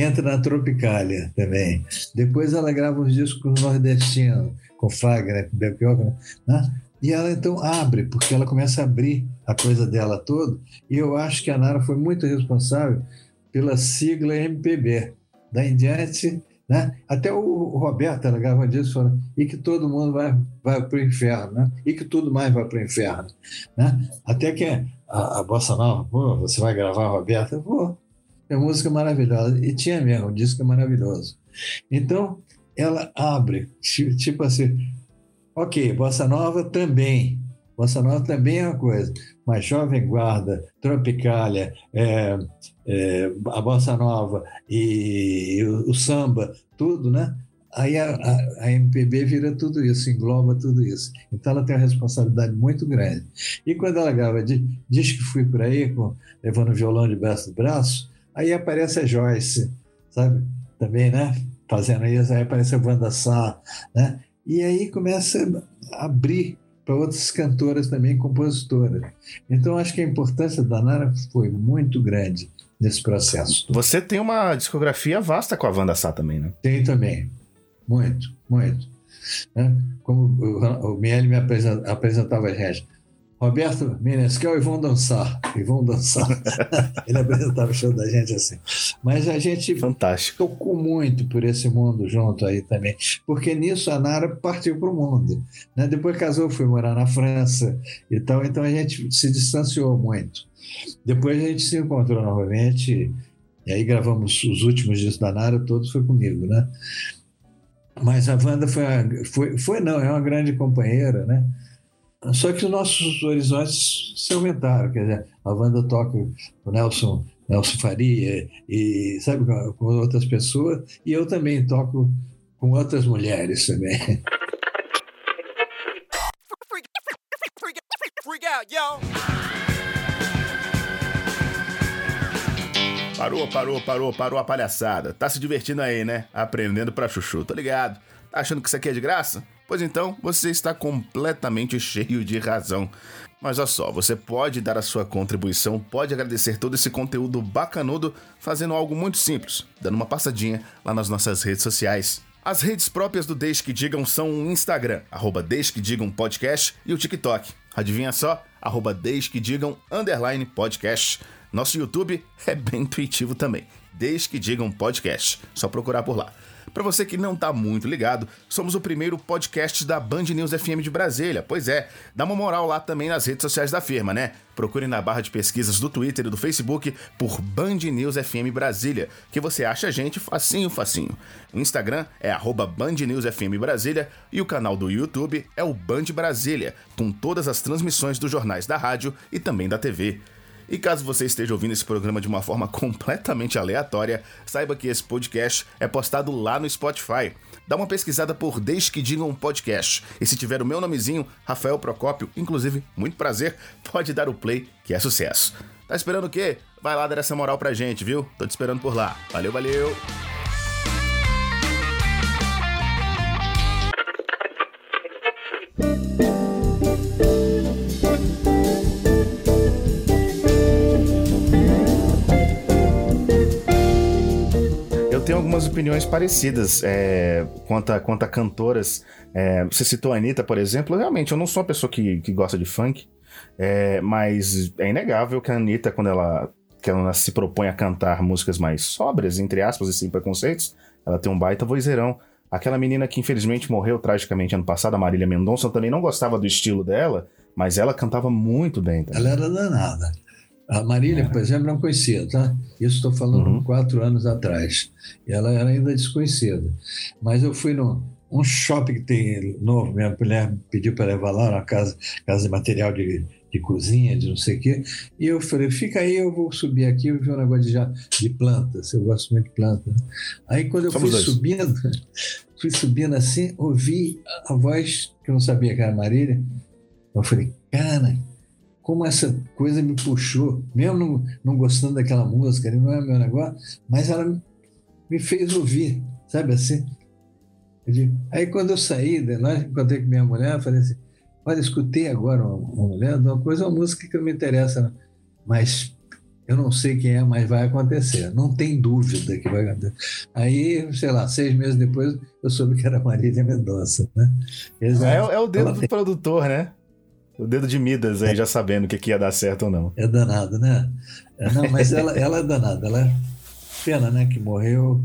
entra na Tropicália também. Depois ela grava uns discos nordestinos, com Fagner, com Belchior, né? E ela então abre, porque ela começa a abrir a coisa dela toda. E eu acho que a Nara foi muito responsável pela sigla MPB. Daí em diante, né? Até o Roberto ela grava um disco falando e que todo mundo vai, vai para o inferno, né? e que tudo mais vai para o inferno. Né? Até que a, a Bossa Nova, pô, você vai gravar, Roberto? Vou é música maravilhosa. E tinha mesmo, o disco é maravilhoso. Então, ela abre, tipo assim, ok, Bossa Nova também. Bossa Nova também é uma coisa, mas Jovem Guarda, Tropicália, é, é, a Bossa Nova e, e o, o, samba, tudo, né? Aí a, a, a, MPB vira tudo isso, engloba tudo isso. Então ela tem uma responsabilidade muito grande. E quando ela grava, diz que fui por aí, com, levando violão de braço braço, Aí aparece a Joyce, sabe? Também, né? Fazendo isso, aí aparece a Wanda Sá, né? E aí começa a abrir para outras cantoras também, compositoras. Então, acho que a importância da Nara foi muito grande nesse processo. Você tem uma discografia vasta com a Wanda Sá também, né? Tem também. Muito, muito. Né? Como o, Miele me apresentava gente Roberto Menescal e vão dançar. E vão dançar. Ele apresentava o show da gente assim. Mas a gente Fantástico. tocou muito por esse mundo junto aí também. Porque nisso a Nara partiu para o mundo. Né? Depois casou, foi morar na França e tal. Então a gente se distanciou muito. Depois a gente se encontrou novamente. E aí gravamos os últimos discos da Nara, todos foi comigo, né? Mas a Wanda foi, foi, foi não, é uma grande companheira, né? Só que os nossos horizontes se aumentaram. Quer dizer, a Wanda toca o Nelson, Nelson Faria e, sabe, com outras pessoas, e eu também toco com outras mulheres também. Parou, parou, parou, parou a palhaçada. Tá se divertindo aí, né? Aprendendo pra chuchu, tô ligado. Tá achando que isso aqui é de graça? Pois então, você está completamente cheio de razão. Mas olha só, você pode dar a sua contribuição, pode agradecer todo esse conteúdo bacanudo fazendo algo muito simples, dando uma passadinha lá nas nossas redes sociais. As redes próprias do Desde que Digam são o Instagram, arroba Desde que Digam Podcast, e o TikTok. Adivinha só? Arroba Desde que Digam Underline Podcast. Nosso YouTube é bem intuitivo também. Desde que Digam Podcast. Só procurar por lá. Para você que não tá muito ligado, somos o primeiro podcast da Band News FM de Brasília. Pois é, dá uma moral lá também nas redes sociais da firma, né? Procure na barra de pesquisas do Twitter e do Facebook por Band News FM Brasília, que você acha a gente facinho, facinho. O Instagram é Band News FM Brasília e o canal do YouTube é o Band Brasília, com todas as transmissões dos jornais da rádio e também da TV. E caso você esteja ouvindo esse programa de uma forma completamente aleatória, saiba que esse podcast é postado lá no Spotify. Dá uma pesquisada por Desde que Digam um Podcast. E se tiver o meu nomezinho, Rafael Procópio, inclusive, muito prazer, pode dar o play, que é sucesso. Tá esperando o quê? Vai lá dar essa moral pra gente, viu? Tô te esperando por lá. Valeu, valeu! Algumas opiniões parecidas é, quanto, a, quanto a cantoras. É, você citou a Anitta, por exemplo. Realmente, eu não sou uma pessoa que, que gosta de funk, é, mas é inegável que a Anitta, quando ela, que ela se propõe a cantar músicas mais sóbrias, entre aspas, e sem preconceitos, ela tem um baita vozeirão. Aquela menina que infelizmente morreu tragicamente ano passado, a Marília Mendonça, também não gostava do estilo dela, mas ela cantava muito bem. Também. Ela era danada. A Marília, é. por exemplo, não conhecia, tá? Isso estou falando uhum. quatro anos atrás. E ela era ainda desconhecida. Mas eu fui num um shopping que tem novo, minha mulher pediu para levar lá, na casa, casa de material de, de cozinha, de não sei o quê. E eu falei, fica aí, eu vou subir aqui, eu vi um negócio de, já, de plantas, eu gosto muito de plantas. Aí quando eu Somos fui dois. subindo, fui subindo assim, ouvi a voz, que eu não sabia que era Marília, eu falei, cara, como essa coisa me puxou, mesmo não, não gostando daquela música, não é meu negócio, mas ela me fez ouvir, sabe assim? Aí quando eu saí de lá, encontrei com minha mulher, falei assim, olha, escutei agora uma, uma mulher, uma coisa, uma música que me interessa, não. mas eu não sei quem é, mas vai acontecer. Não tem dúvida que vai acontecer. Aí, sei lá, seis meses depois, eu soube que era Marília Mendonça. Né? é, é, o dedo do produtor, né? O dedo de Midas aí, é. já sabendo o que, que ia dar certo ou não. É danado, né? É, não, mas ela, ela é danada. Ela é pena, né? Que morreu.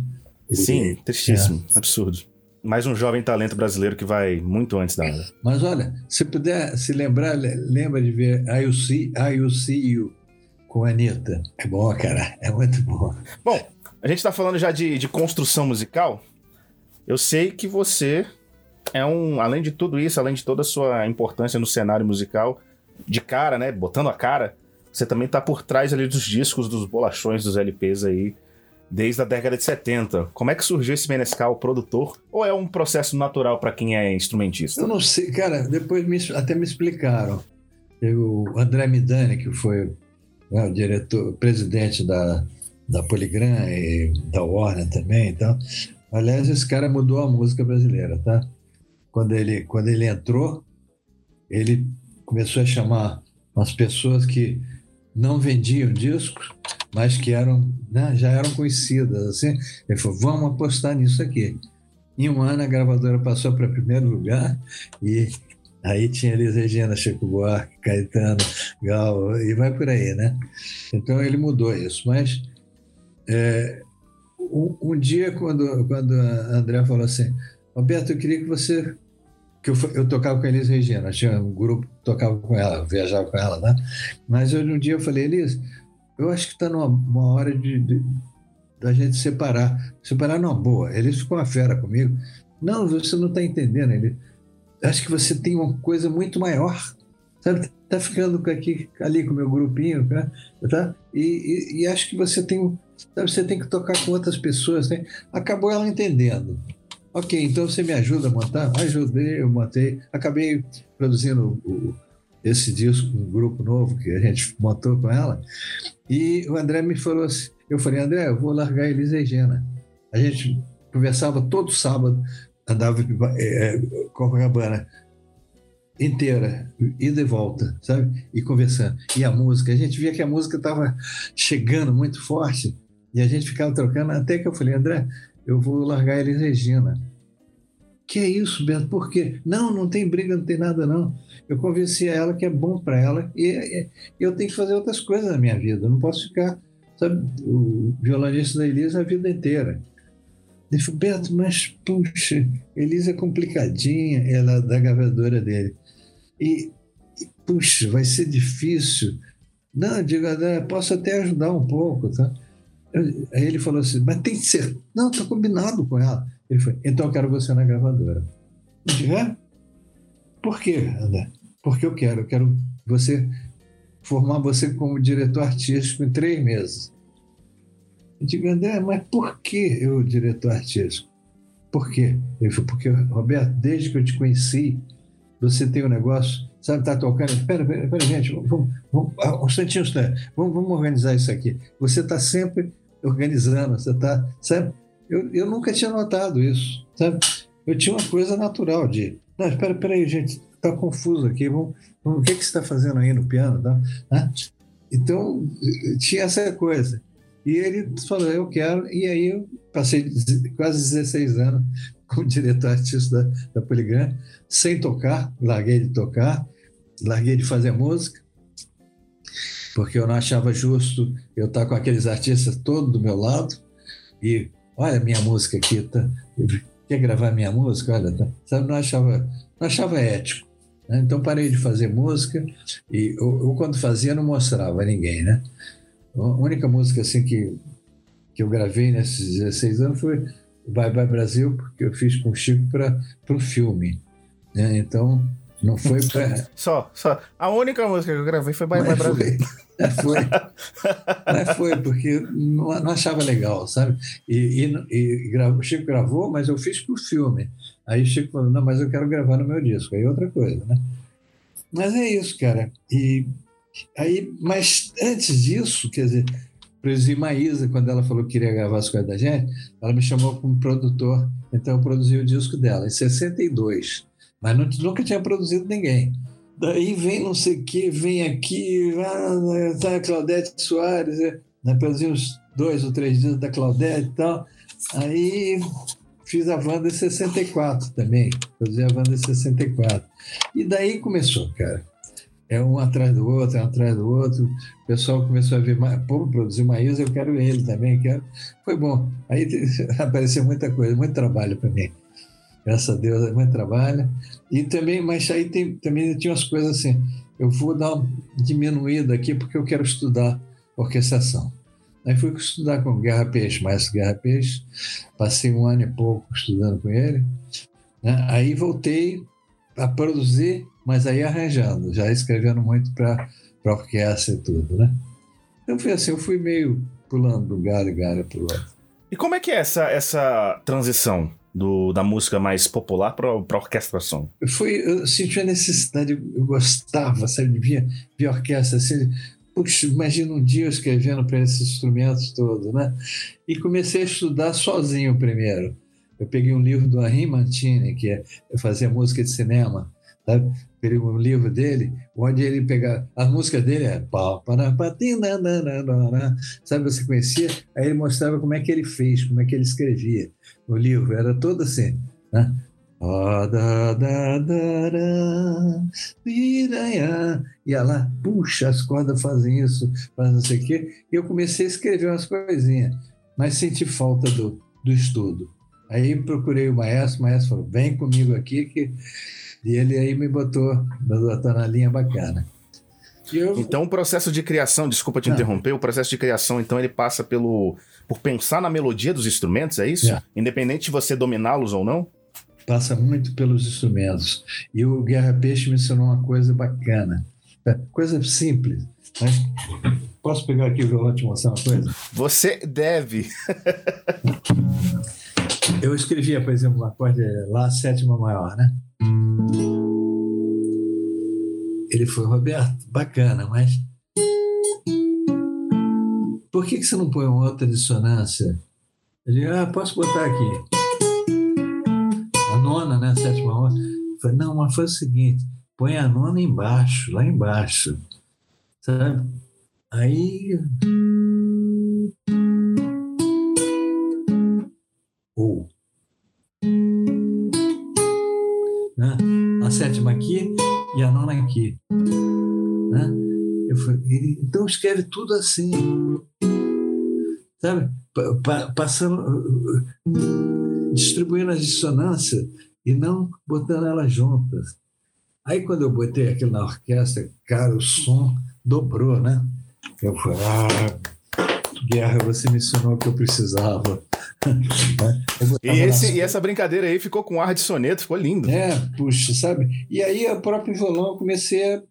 Sim, tristíssimo. É. Absurdo. Mais um jovem talento brasileiro que vai muito antes da hora. Mas olha, se puder se lembrar, lembra de ver I Will See, I Will See You com a Anitta. É bom, cara. É muito bom. Bom, a gente tá falando já de, de construção musical. Eu sei que você é um, além de tudo isso, além de toda a sua importância no cenário musical, de cara, né, botando a cara, você também tá por trás ali dos discos, dos bolachões, dos LPs aí, desde a década de 70. Como é que surgiu esse Menescal produtor? Ou é um processo natural para quem é instrumentista? Eu não sei, cara, depois me, até me explicaram. O André Midani, que foi né, o diretor, presidente da, da Poligram e da Warner também então Aliás, esse cara mudou a música brasileira, tá? Quando ele, quando ele entrou, ele começou a chamar umas pessoas que não vendiam discos, mas que eram, né, já eram conhecidas. Assim. Ele falou: vamos apostar nisso aqui. Em um ano, a gravadora passou para primeiro lugar e aí tinha Elis Regina, Chico Buarque, Caetano, Gal, e vai por aí, né? Então ele mudou isso. Mas é, um, um, dia, quando, quando a André falou assim: Roberto, eu queria que você que eu, eu tocava com a Elis Regina, tinha um grupo que tocava com ela, viajava com ela, né? Mas eu, um dia eu falei, Elis, eu acho que está numa hora de, de, da gente separar. Separar numa boa. Eles ficou uma fera comigo. Não, você não está entendendo. Ele, acho que você tem uma coisa muito maior. Sabe? Tá ficando aqui, ali com o meu grupinho, né? tá? E, e, e acho que você tem, sabe, você tem que tocar com outras pessoas. Né? Acabou ela entendendo. Ok, então você me ajuda a montar? Ajudei, eu montei. Acabei produzindo o, esse disco, um grupo novo que a gente montou com ela. E o André me falou assim: eu falei, André, eu vou largar a Elisa Regina. A gente conversava todo sábado, andava é, Copacabana inteira, ida e volta, sabe? E conversando. E a música, a gente via que a música estava chegando muito forte e a gente ficava trocando, até que eu falei, André, eu vou largar Elis Regina. Que é isso, Beto? Por quê? Não, não tem briga, não tem nada, não. Eu convenci ela que é bom para ela e, e, eu tenho que fazer outras coisas na minha vida. Eu não posso ficar, sabe, o violonista da Elisa a vida inteira. Ele falou, Beto, mas, puxa, Elisa é complicadinha, ela é da gravadora dele. E, e, puxa, vai ser difícil. Não, eu digo, posso até ajudar um pouco, tá? Aí ele falou assim, mas tem que ser. Não, está combinado com ela. Ele falou, então eu quero você na gravadora. Eu disse, é? Por quê, André? Porque eu quero, eu quero você formar você como diretor artístico em três meses. Eu digo, André, mas por que eu diretor artístico? Por quê? Ele falou, porque, Roberto, desde que eu te conheci, você tem um negócio, sabe, tá tocando. Espera, espera, gente, vamos, vamos, ah, um instantinho, vamos, vamos organizar isso aqui. Você está sempre organizando, você está, sabe? Eu, eu nunca tinha notado isso, sabe? Eu tinha uma coisa natural de, não, espera, aí, gente, está confuso aqui, vamos, vamos, o que, que você está fazendo aí no piano? Tá? Então, tinha essa coisa. E ele falou, eu quero, e aí eu passei quase 16 anos como diretor artista da, da Poligram, sem tocar, larguei de tocar, larguei de fazer música, porque eu não achava justo eu estar com aqueles artistas todos do meu lado e olha minha música aqui, tá? quer gravar minha música? Olha, tá? sabe, não achava, não achava ético. Né? Então parei de fazer música e eu, eu, quando fazia não mostrava a ninguém, né? A única música assim que, que eu gravei nesses 16 anos foi Bye Bye Brasil, porque eu fiz com o Chico para o filme. Né? Então, não foi para. Só, só. A única música que eu gravei foi Bye Bye Brasil. Foi. foi. Mas foi, porque não, não, achava legal, sabe? E, e, e gravou, o Chico gravou, mas eu fiz para o filme. Aí o Chico falou: não, mas eu quero gravar no meu disco. Aí outra coisa, né? Mas é isso, cara. E Aí, mas antes disso, quer dizer, produzi Maísa, quando ela falou que queria gravar as coisas da gente, ela me chamou como produtor, então eu produzi o disco dela, em 62. Mas não, nunca tinha produzido ninguém. Daí vem não sei o que, vem aqui, ah, tá a Claudete Soares, é, né, produzi uns dois ou três dias da Claudete e tal. Aí fiz a Wanda em 64 também, produzi a Wanda em 64. E daí começou, cara é um atrás do outro, é um atrás do outro. O pessoal começou a ver, pô, produzir Maísa, eu quero ele também, quero. Foi bom. Aí apareceu muita coisa, muito trabalho para mim. Graças a Deus, muito trabalho. E também, mas aí tem, também tinha umas coisas assim, eu vou dar uma diminuída aqui porque eu quero estudar orquestração. Aí fui estudar com Guerra Peixe, maestro Guerra Peixe, passei um ano e pouco estudando com ele. Né? Aí voltei a produzir mas aí arranjando, já escrevendo muito para a orquestra e tudo, né? Então foi assim, eu fui meio pulando do galho galho para o outro. E como é que é essa, essa transição do, da música mais popular para orquestração? Eu, eu senti a necessidade, eu gostava, sabe, de ver, ver orquestra assim, Puxa, imagina um dia eu escrevendo para esses instrumentos todos, né? E comecei a estudar sozinho primeiro. Eu peguei um livro do Henri Mantini, que é, fazia música de cinema, sabe? um livro dele, onde ele pega a música dele é sabe você conhecia? Aí ele mostrava como é que ele fez, como é que ele escrevia o livro, era todo assim, né? Ia lá, puxa, as cordas fazem isso, faz não sei o quê. E eu comecei a escrever umas coisinhas, mas senti falta do, do estudo. Aí procurei o maestro, o maestro falou: vem comigo aqui que e ele aí me botou, botou na linha bacana. Eu... Então o processo de criação, desculpa te Não. interromper, o processo de criação, então ele passa pelo por pensar na melodia dos instrumentos, é isso? É. Independente de você dominá-los ou não? Passa muito pelos instrumentos. E o Guerra Peixe me ensinou uma coisa bacana. É, coisa simples. Mas posso pegar aqui o violão e te mostrar uma coisa? Você deve. Eu escrevia, por exemplo, um acorde Lá sétima maior, né? Ele foi, Roberto, bacana, mas por que, que você não põe uma outra dissonância? Ele, ah, posso botar aqui. A nona, né? A sétima nona. Eu falei, não, mas foi o seguinte, põe a nona embaixo, lá embaixo. Sabe? Aí. Ou. Né? Sétima aqui e a nona aqui. Né? Eu falei, ele, então escreve tudo assim. Sabe? Passando, distribuindo as dissonâncias e não botando elas juntas. Aí quando eu botei aquilo na orquestra, cara, o som dobrou, né? Eu falei, ah, Guerra, você me ensinou o que eu precisava. E, esse, e, essa brincadeira aí ficou com ar de soneto, ficou lindo. É, puxa, sabe? E aí o próprio violão eu comecei a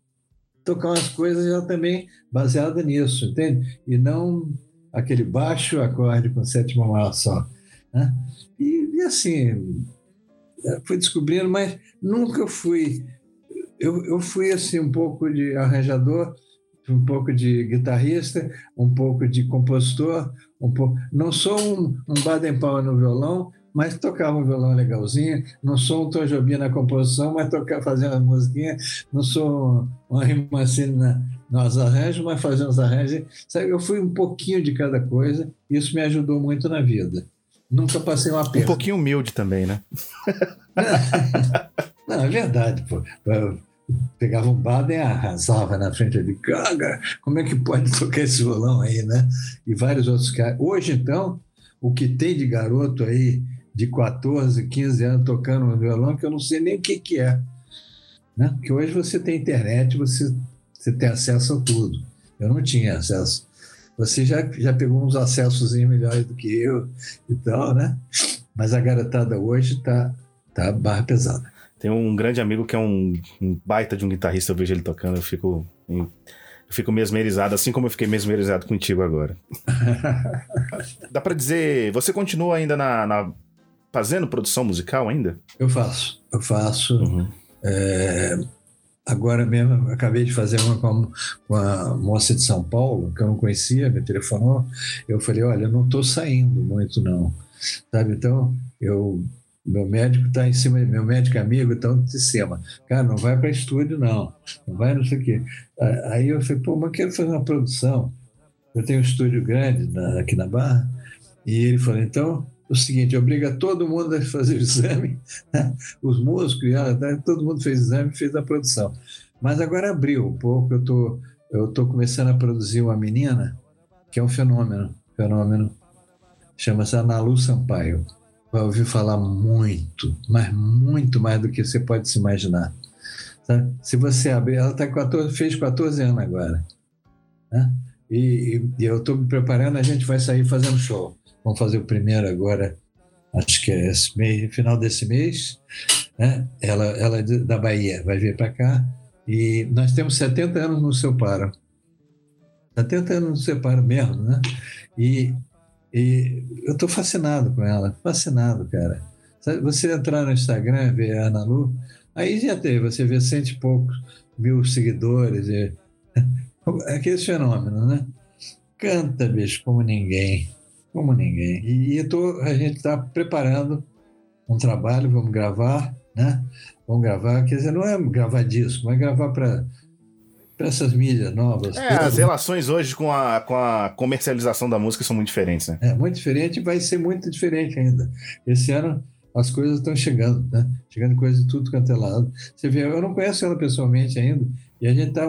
tocar umas coisas já também baseadas nisso, entende? E não aquele baixo acorde com sétima maior só. Né? E, e, assim, fui descobrindo, mas nunca fui. Eu, eu fui assim um pouco de arranjador, um pouco de guitarrista, um pouco de compositor, um pouco. Não sou um, um Baden Powell no violão, mas tocava um violão legalzinho. Não sou um Tom Jobim na composição, mas tocar, fazendo a musiquinha. Não sou um Henri Mancini na, nos arranjos, mas fazendo os arranjos. Sabe, eu fui um pouquinho de cada coisa. E isso me ajudou muito na vida. Nunca passei uma perda. Um pouquinho humilde também, né? Não, é verdade, pô. Pegava um Baden e arrasava na frente de Gaga. Como é que pode tocar esse violão aí, né? E vários outros caras. Hoje, então, o que tem de garoto aí de 14, 15 anos tocando um violão que eu não sei nem o que, que é. Né? Porque hoje você tem internet, você, você tem acesso a tudo. Eu não tinha acesso. Você já, já pegou uns acessos melhores do que eu e tal, né? Mas a garotada hoje tá, tá barra pesada. Tem um grande amigo que é um, um baita de um guitarrista, eu vejo ele tocando, eu fico, eu fico mesmerizado, assim como eu fiquei mesmerizado contigo agora. Dá para dizer, você continua ainda na, na fazendo produção musical ainda? Eu faço, eu faço. Uhum. É, agora mesmo, acabei de fazer uma com, com a moça de São Paulo, que eu não conhecia, me telefonou. Eu falei: Olha, eu não estou saindo muito, não. Sabe? Então, eu. Meu médico está em cima, meu médico amigo está em cima. Cara, não vai para estúdio, não. Não vai, não sei o quê. Aí eu falei, pô, mas quero fazer uma produção. Eu tenho um estúdio grande na, aqui na Barra. E ele falou, então, o seguinte, obriga todo mundo a fazer o exame, os músicos, né? todo mundo fez o exame, fez a produção. Mas agora abriu um pouco, eu tô, eu tô começando a produzir uma menina que é um fenômeno, fenômeno, chama-se Analu Sampaio. Vai ouvir falar muito, mas muito mais do que você pode se imaginar. Tá? Se você abrir, ela tá 14, fez 14 anos agora. Né? E, e, e eu estou me preparando, a gente vai sair fazendo show. Vamos fazer o primeiro agora, acho que é esse mês, final desse mês. Né? Ela, ela é da Bahia, vai vir para cá. E nós temos 70 anos no seu paro. 70 anos no seu paro mesmo, né? E, e eu estou fascinado com ela, fascinado, cara. Você entrar no Instagram, ver a Ana Lu, aí já tem, você vê cento e poucos mil seguidores, e, aquele fenômeno, né? Canta, bicho, como ninguém. Como ninguém. E, e tô, a gente está preparando um trabalho, vamos gravar, né? Vamos gravar, quer dizer, não é gravar disco, mas gravar para essas mídias novas. É, as relações hoje com a, com a comercialização da música são muito diferentes, né? É, muito diferente e vai ser muito diferente ainda. Esse ano as coisas estão chegando, né? Chegando coisas de tudo quanto é lado. Você vê, eu não conheço ela pessoalmente ainda, e a gente está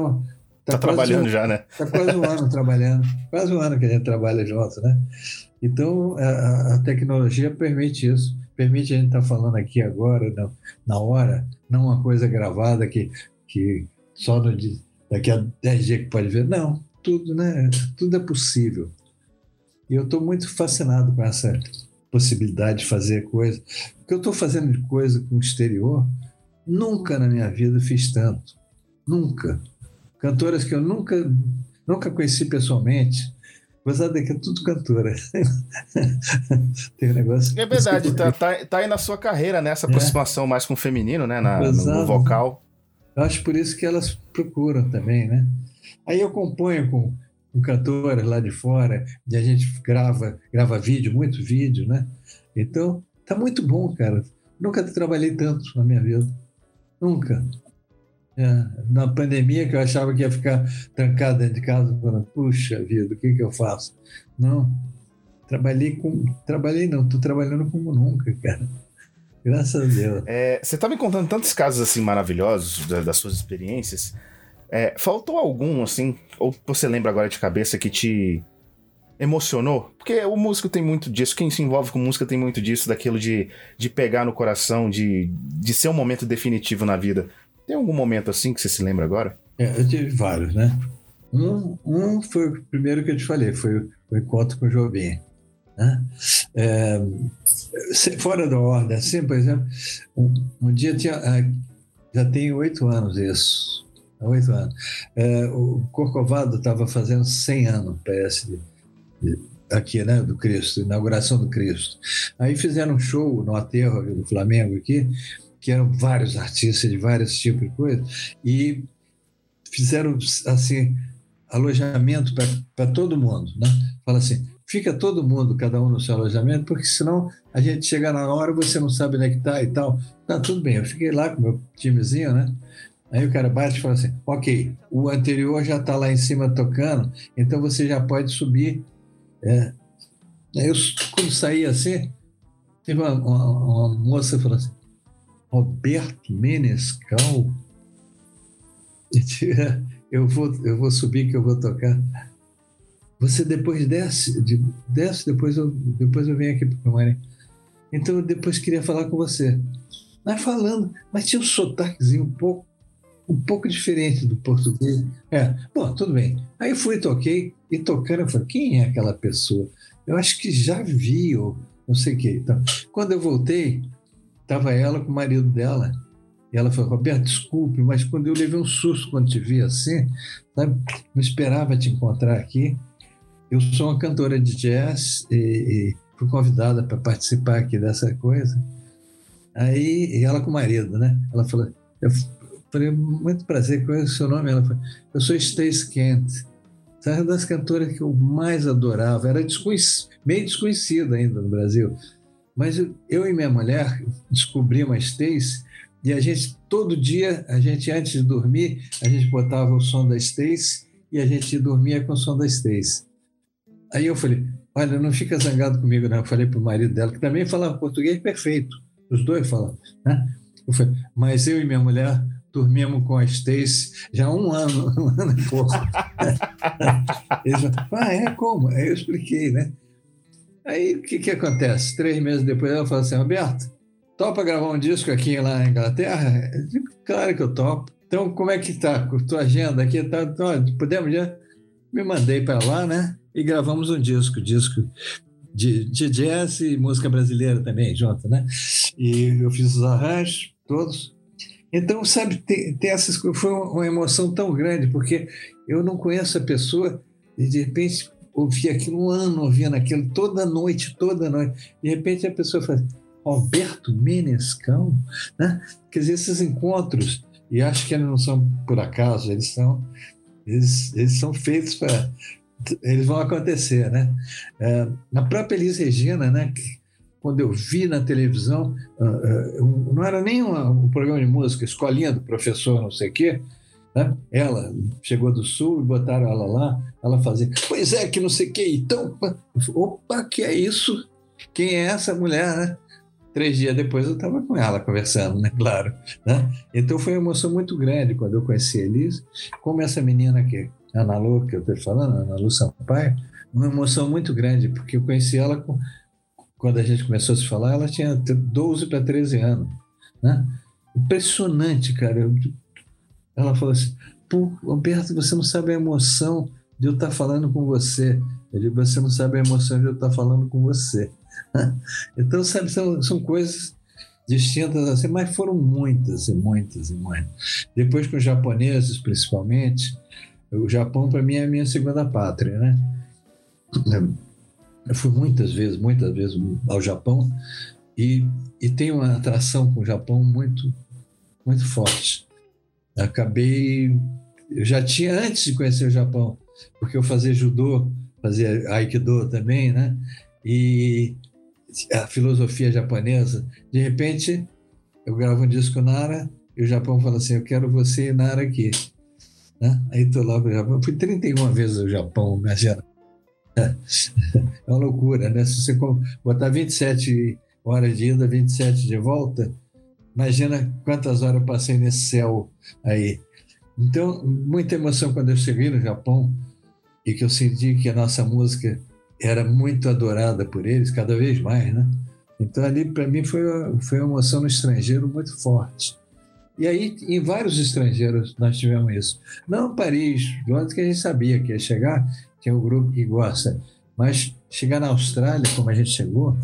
Tá, tá trabalhando um, já, né? Está quase um ano trabalhando, quase um ano que a gente trabalha junto, né? Então, a, a tecnologia permite isso, permite a gente estar tá falando aqui agora, na, na hora, não uma coisa gravada que, que só no, daqui a 10 dias que pode ver. Não, tudo, né? Tudo é possível. E eu estou muito fascinado com essa possibilidade de fazer coisa. Porque eu estou fazendo de coisa com o exterior, nunca na minha vida fiz tanto. Nunca cantoras que eu nunca, nunca conheci pessoalmente. Gozada que é tudo cantora. Tem um negócio. É verdade, tá, tá, tá aí na sua carreira, né? Essa é. aproximação é. mais com o feminino, né? Na, no vocal. Eu acho por isso que elas procuram também, né? Aí eu componho com, com cantoras lá de fora, e a gente grava, grava vídeo, muito vídeo, né? Então, tá muito bom, cara. Nunca trabalhei tanto na minha vida. Nunca. É, na pandemia, que eu achava que ia ficar trancado dentro de casa, falando, puxa vida, o que, que eu faço? Não, trabalhei com. Trabalhei não, estou trabalhando como nunca, cara. Graças a Deus. É, você está me contando tantos casos assim maravilhosos das, das suas experiências. É, faltou algum, assim, ou você lembra agora de cabeça que te emocionou? Porque o músico tem muito disso, quem se envolve com música tem muito disso, daquilo de, de pegar no coração, de, de ser um momento definitivo na vida. Tem algum momento assim que você se lembra agora? É, eu tive vários, né? Um, um foi o primeiro que eu te falei, foi o encontro com o Jobim. Né? É, fora da ordem, assim, por exemplo, um, um dia tinha, ah, já tem oito anos isso, oito anos. É, o Corcovado estava fazendo 100 anos, parece, aqui, né, do Cristo, inauguração do Cristo. Aí fizeram um show no aterro do Flamengo aqui, que eram vários artistas de vários tipos de coisas, e fizeram, assim, alojamento para todo mundo, né? Fala assim, fica todo mundo, cada um no seu alojamento, porque senão a gente chega na hora você não sabe onde é que tá e tal. Tá, tudo bem. Eu fiquei lá com meu timezinho, né? Aí o cara bate e fala assim: ok, o anterior já está lá em cima tocando, então você já pode subir. É. Aí eu, quando saí assim, teve uma, uma, uma moça que falou assim: Roberto Menescal? Eu vou, eu vou subir que eu vou tocar. Você depois desce, desce depois eu, depois eu venho aqui para o camarim. Então eu depois queria falar com você. Mas falando, mas tinha um sotaquezinho um pouco, um pouco diferente do português. É, bom, tudo bem. Aí fui, toquei, e tocando, eu falei, quem é aquela pessoa? Eu acho que já vi, ou não sei o quê. Então, quando eu voltei, estava ela com o marido dela. E ela falou, Roberto, desculpe, mas quando eu levei um susto quando te vi assim, sabe? não esperava te encontrar aqui. Eu sou uma cantora de jazz e, e fui convidada para participar aqui dessa coisa. Aí, ela com o marido, né? Ela falou, eu falei, muito prazer, qual é o seu nome? Ela falou, eu sou Stace Kent. Era uma das cantoras que eu mais adorava. Era desconhec meio desconhecida ainda no Brasil. Mas eu, eu e minha mulher descobrimos a Stace e a gente, todo dia, a gente, antes de dormir, a gente botava o som da Stace e a gente dormia com o som da Stace. Aí eu falei, olha, não fica zangado comigo, não. Eu falei para o marido dela, que também falava português perfeito. Os dois falam, né? Eu falei, mas eu e minha mulher dormíamos com a Stacy já há um ano, um ano e pouco. Eles falaram, ah, é como? Aí eu expliquei, né? Aí o que, que acontece? Três meses depois ela falou assim, Roberto, topa gravar um disco aqui lá na Inglaterra? Eu digo, claro que eu topo. Então, como é que tá tua agenda aqui? Tá, tá, podemos já? Me mandei para lá, né? E gravamos um disco, disco de, de jazz e música brasileira também, junto, né? E eu fiz os arranjos todos. Então, sabe, tem, tem essas Foi uma emoção tão grande, porque eu não conheço a pessoa e, de repente, ouvi aquilo um ano, ouvindo aquilo toda noite, toda noite. De repente, a pessoa fala, Roberto Menescão? Né? Quer dizer, esses encontros, e acho que eles não são por acaso, eles são, eles, eles são feitos para eles vão acontecer, né? É, na própria Elis Regina, né? Quando eu vi na televisão, uh, uh, não era nem um programa de música, escolinha do professor, não sei o quê, né? Ela chegou do sul e botaram ela lá, ela fazia, pois é, que não sei o quê, então, opa, que é isso? Quem é essa mulher, né? Três dias depois eu estava com ela conversando, né? Claro. Né? Então foi uma emoção muito grande quando eu conheci a Elise, como essa menina aqui Ana Lu, que eu estou falando, Ana Lu Sampaio, uma emoção muito grande, porque eu conheci ela com, quando a gente começou a se falar, ela tinha 12 para 13 anos. Né? Impressionante, cara. Eu, ela falou assim: Pô, Roberto, você não sabe a emoção de eu estar falando com você. Eu digo: Você não sabe a emoção de eu estar falando com você. Então, sabe, são, são coisas distintas assim, mas foram muitas e muitas e muitas. Depois com os japoneses, principalmente, o Japão, para mim, é a minha segunda pátria, né? Eu fui muitas vezes, muitas vezes ao Japão e, e tenho uma atração com o Japão muito, muito forte. Acabei, eu já tinha antes de conhecer o Japão, porque eu fazia judô, fazia aikido também, né? E a filosofia japonesa, de repente eu gravo um disco Nara e o Japão fala assim: Eu quero você e Nara aqui. Né? Aí estou lá para o Japão. Fui 31 vezes ao Japão, imagina. É uma loucura, né? Se você botar 27 horas de ida, 27 de volta, imagina quantas horas eu passei nesse céu aí. Então, muita emoção quando eu cheguei no Japão e que eu senti que a nossa música era muito adorada por eles, cada vez mais, né? Então, ali, para mim, foi, foi uma emoção no estrangeiro muito forte. E aí, em vários estrangeiros, nós tivemos isso. Não Paris, Londres, que a gente sabia que ia chegar, tinha um grupo que gosta. Mas chegar na Austrália, como a gente chegou,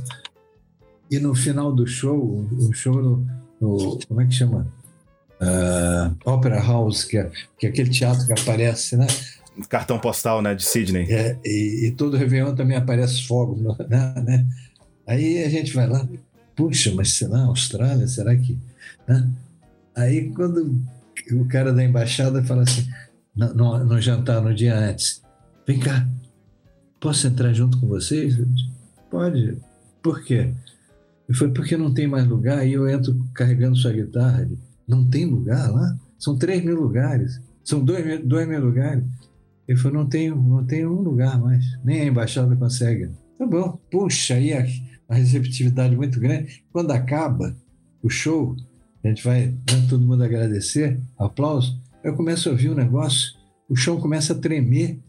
e no final do show, o show no, no como é que chama? uh, Opera House, que é, que é aquele teatro que aparece, né? Cartão postal, né, de Sydney. É, e, e todo Réveillon também aparece fogo, né, né? Aí a gente vai lá, puxa, mas sei lá, Austrália, será que... Né? Aí quando o cara da embaixada fala assim, no, no, no jantar, no dia antes, vem cá, posso entrar junto com vocês? Pode. Por quê? Eu falei, porque não tem mais lugar, e eu entro carregando sua guitarra. Não tem lugar lá? São 3 mil lugares. São 2 mil, lugares. Ele falou, não tem, não tem um lugar mais. Nem a embaixada consegue. Tá bom. Puxa, aí a, a receptividade muito grande. Quando acaba o show, a gente vai todo mundo agradecer, aplauso. Eu começo a ouvir um negócio, o chão começa a tremer.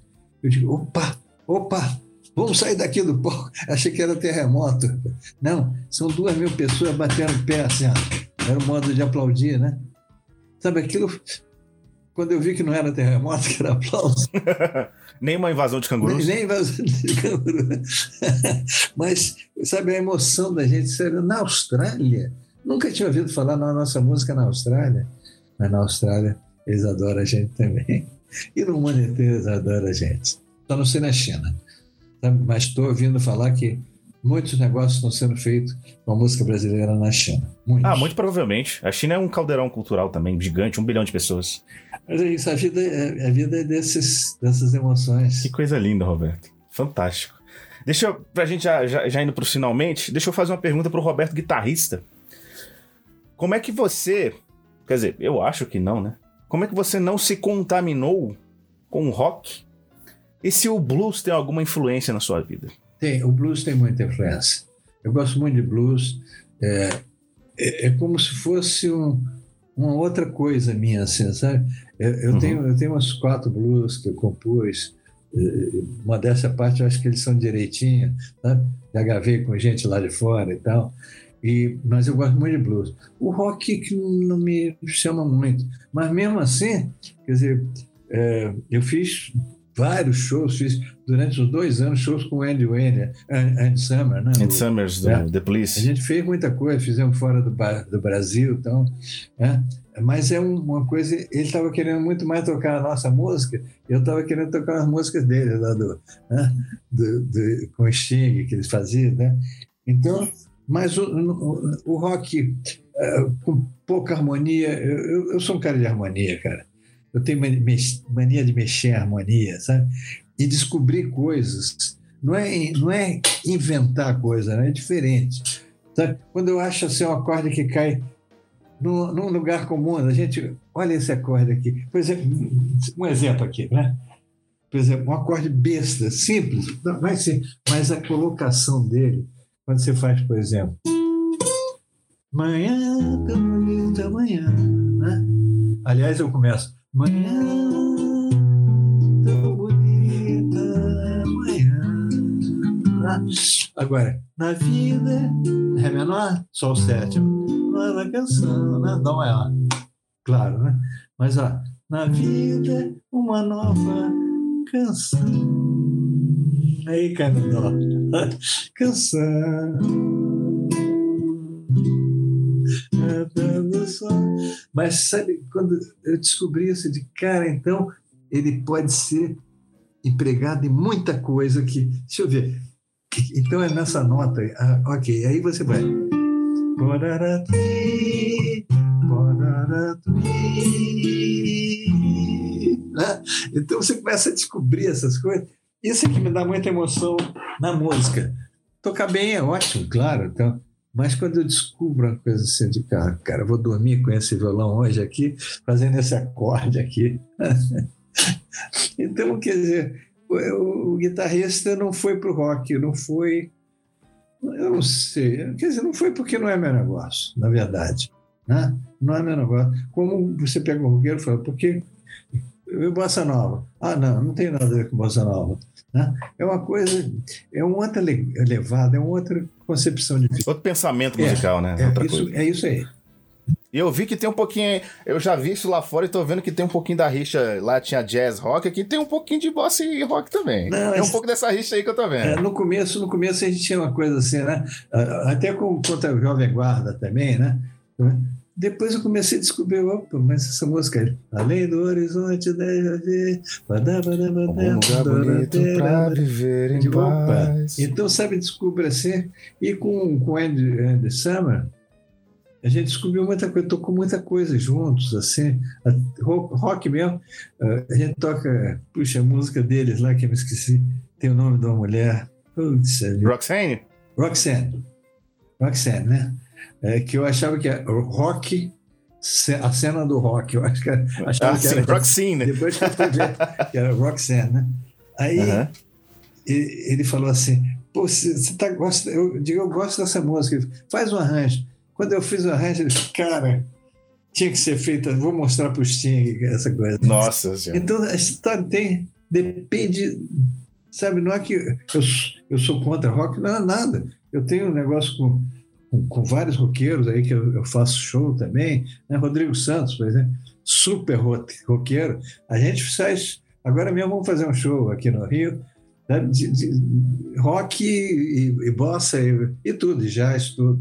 Eu digo, opa, opa, vamos sair daqui do palco. Achei que era terremoto. Não, são duas mil pessoas batendo pé assim, ó. era o modo de aplaudir, né? Sabe aquilo? Quando eu vi que não era terremoto, que era aplauso. nem uma invasão de cangurus? Nem, nem invasão de cangurus. Mas, sabe, a emoção da gente, na Austrália, nunca tinha ouvido falar na nossa música na Austrália. Mas na Austrália, eles adoram a gente também. E no mundo inteiro eles adoram a gente. Só não sei na China. Mas estou ouvindo falar que muitos negócios estão sendo feitos com a música brasileira na China. Muitos. Ah, muito provavelmente. A China é um caldeirão cultural também, gigante, um bilhão de pessoas. Mas é isso, a vida, é, a vida é desses, dessas emoções. Que coisa linda, Roberto. Fantástico. Deixa eu, pra gente já, já, já indo pros finalmente, deixa eu fazer uma pergunta pro Roberto, guitarrista. Como é que você. Quer dizer, eu acho que não, né? Como é que você não se contaminou com o rock? E se o blues tem alguma influência na sua vida? Tem, o blues tem muita influência. Eu gosto muito de blues. É, é, é como se fosse um, uma outra coisa minha, assim, sabe? Eu, eu uhum. tenho, eu tenho uns quatro blues que eu compus. Uma dessa parte eu acho que eles são direitinho, sabe? Já gravei com gente lá de fora e tal. E, mas eu gosto muito de blues. O rock que não me chama muito. Mas mesmo assim, quer dizer, é, eu fiz vários shows, fiz durante os dois anos shows com o Andy Wayne, Andy Summer, né? Andy Summers, do é, The Police. A gente fez muita coisa, fizemos fora do, do Brasil, então, é, mas é uma coisa, ele estava querendo muito mais tocar a nossa música, eu estava querendo tocar as músicas dele lá do, né? do, do, com o Sting que eles faziam, né? Então, mas o, o, o rock uh, com pouca harmonia, eu, eu, sou um cara de harmonia, cara. Eu tenho mania de mexer em harmonia, sabe? E descobrir coisas. Não é, não é inventar coisa, né? é diferente. Sabe? Quando eu acho assim, um acorde que cai no, num lugar comum, a gente olha esse acorde aqui. Por exemplo, um exemplo aqui, né? Por exemplo, um acorde besta, simples, vai ser, mas a colocação dele quando você faz, por exemplo, manhã tão bonita manhã, né? Aliás, eu começo manhã tão bonita manhã. Né? Agora, na vida, Ré menor, Sol sétimo, nova canção, né? Dó maior. Claro, né? Mas, ó, na vida, uma nova canção. Aí cai no dó. Canção. Mas sabe, quando eu descobri isso de cara, então ele pode ser empregado em muita coisa que. Deixa eu ver. Então é nessa nota. Ah, ok, aí você vai. Né? Então você começa a descobrir essas coisas. Isso é que me dá muita emoção na música. Tocar bem é ótimo, claro. Então, mas quando eu descubro uma coisa assim de cara, cara, vou dormir com esse violão hoje aqui, fazendo esse acorde aqui. então, quer dizer, o, o guitarrista não foi para o rock, não foi. Eu não sei. Quer dizer, não foi porque não é meu negócio, na verdade. Né? Não é meu negócio. Como você pega um roqueiro e fala, porque eu bossa nova. Ah, não, não tem nada a ver com bossa nova. Né? É uma coisa, é uma outra levada, é uma outra concepção de vida. Outro pensamento musical, é, né? É isso, é isso aí. E eu vi que tem um pouquinho. Eu já vi isso lá fora e tô vendo que tem um pouquinho da rixa. Lá tinha jazz rock, aqui tem um pouquinho de bossa e rock também. Não, tem um pouco dessa rixa aí que eu tô vendo. É, no começo, no começo a gente tinha uma coisa assim, né? Até com, contra o Jovem Guarda também, né? Depois eu comecei a descobrir, opa, mas essa música aí, Além do horizonte deve haver, Um lugar bonito pra viver em paz. Então, sabe, descubra assim. E com, com Andy, Andy Summer, a gente descobriu muita coisa, tocou muita coisa juntos, assim. Rock, rock mesmo, a gente toca, puxa, a música deles lá, que eu me esqueci, tem o nome de uma mulher. Putz, é Roxane? Roxanne. Roxanne, né? É, que eu achava que era rock, a cena do rock. Eu acho que era- achava Ah, que sim, era. Depois que eu que era Roxanne, né? Aí Aham. ele, ele falou assim: Pô, você tá, gosta, eu digo, eu gosto dessa música, Ele, faz um arranjo. Quando eu fiz o arranjo, ele falou, cara, tinha que ser feita, vou mostrar para o Sting essa coisa. Nossa senhora. Então, a história tem, depende, sabe, não é que eu, eu sou contra rock, não é nada. Eu tenho um negócio com, com, com vários roqueiros aí que eu, eu faço show também, né? Rodrigo Santos, por exemplo, super ro- roqueiro. A gente faz, agora mesmo vamos fazer um show aqui no Rio, né? de, de rock e, e bossa e, e tudo, e jazz, tudo.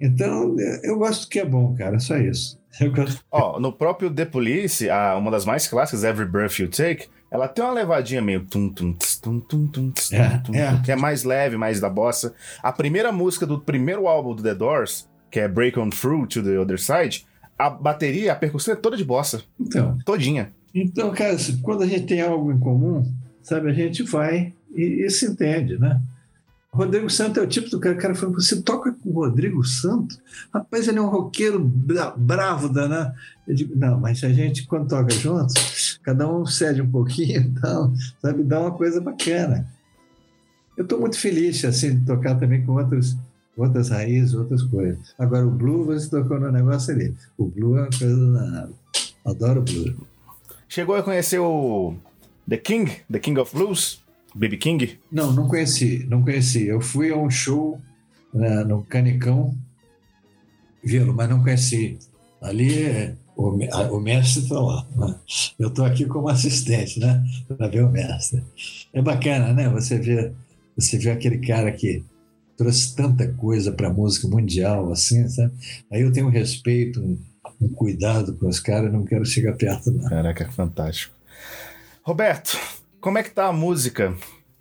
Então, eu gosto que é bom, cara, só isso. Ó, no próprio The Police, uma das mais clássicas, Every Breath You Take, ela tem uma levadinha meio tum tum tss, tum tum tum tss, tum, É, tum, é. tum, que é mais leve, mais da bossa. A primeira música do primeiro álbum do The Doors, que é Break On Through to the Other Side, a bateria, a percussão é toda de bossa, Então, todinha. Então, cara, se- quando a gente tem algo em comum, sabe, a gente vai e, e se entende, né? Rodrigo Santo é o tipo do cara, o cara falou, você toca com o Rodrigo Santo? Rapaz, ele é um roqueiro bra- bravo, danado. Eu digo, não, mas a gente, quando toca juntos, cada um cede um pouquinho, então, sabe, dá uma coisa bacana. Eu estou muito feliz, assim, de tocar também com outras, outras raízes, outras coisas. Agora, o blue, você tocou no negócio ali. O blue é uma coisa danada. Adoro blue. Chegou a conhecer o The King, The King of Blues, B.B. King? Não, não conheci, não conheci. Eu fui a um show né, no Canicão, viu, mas não conheci. Ali é, o, me- a- o mestre está lá. né? Eu estou aqui como assistente, né? Para ver o mestre. É bacana, né? Você vê, você vê aquele cara que trouxe tanta coisa para a música mundial, assim, sabe? Aí eu tenho um respeito, um, um cuidado com os caras, não quero chegar perto, não. Caraca, fantástico. Roberto, como é que tá a música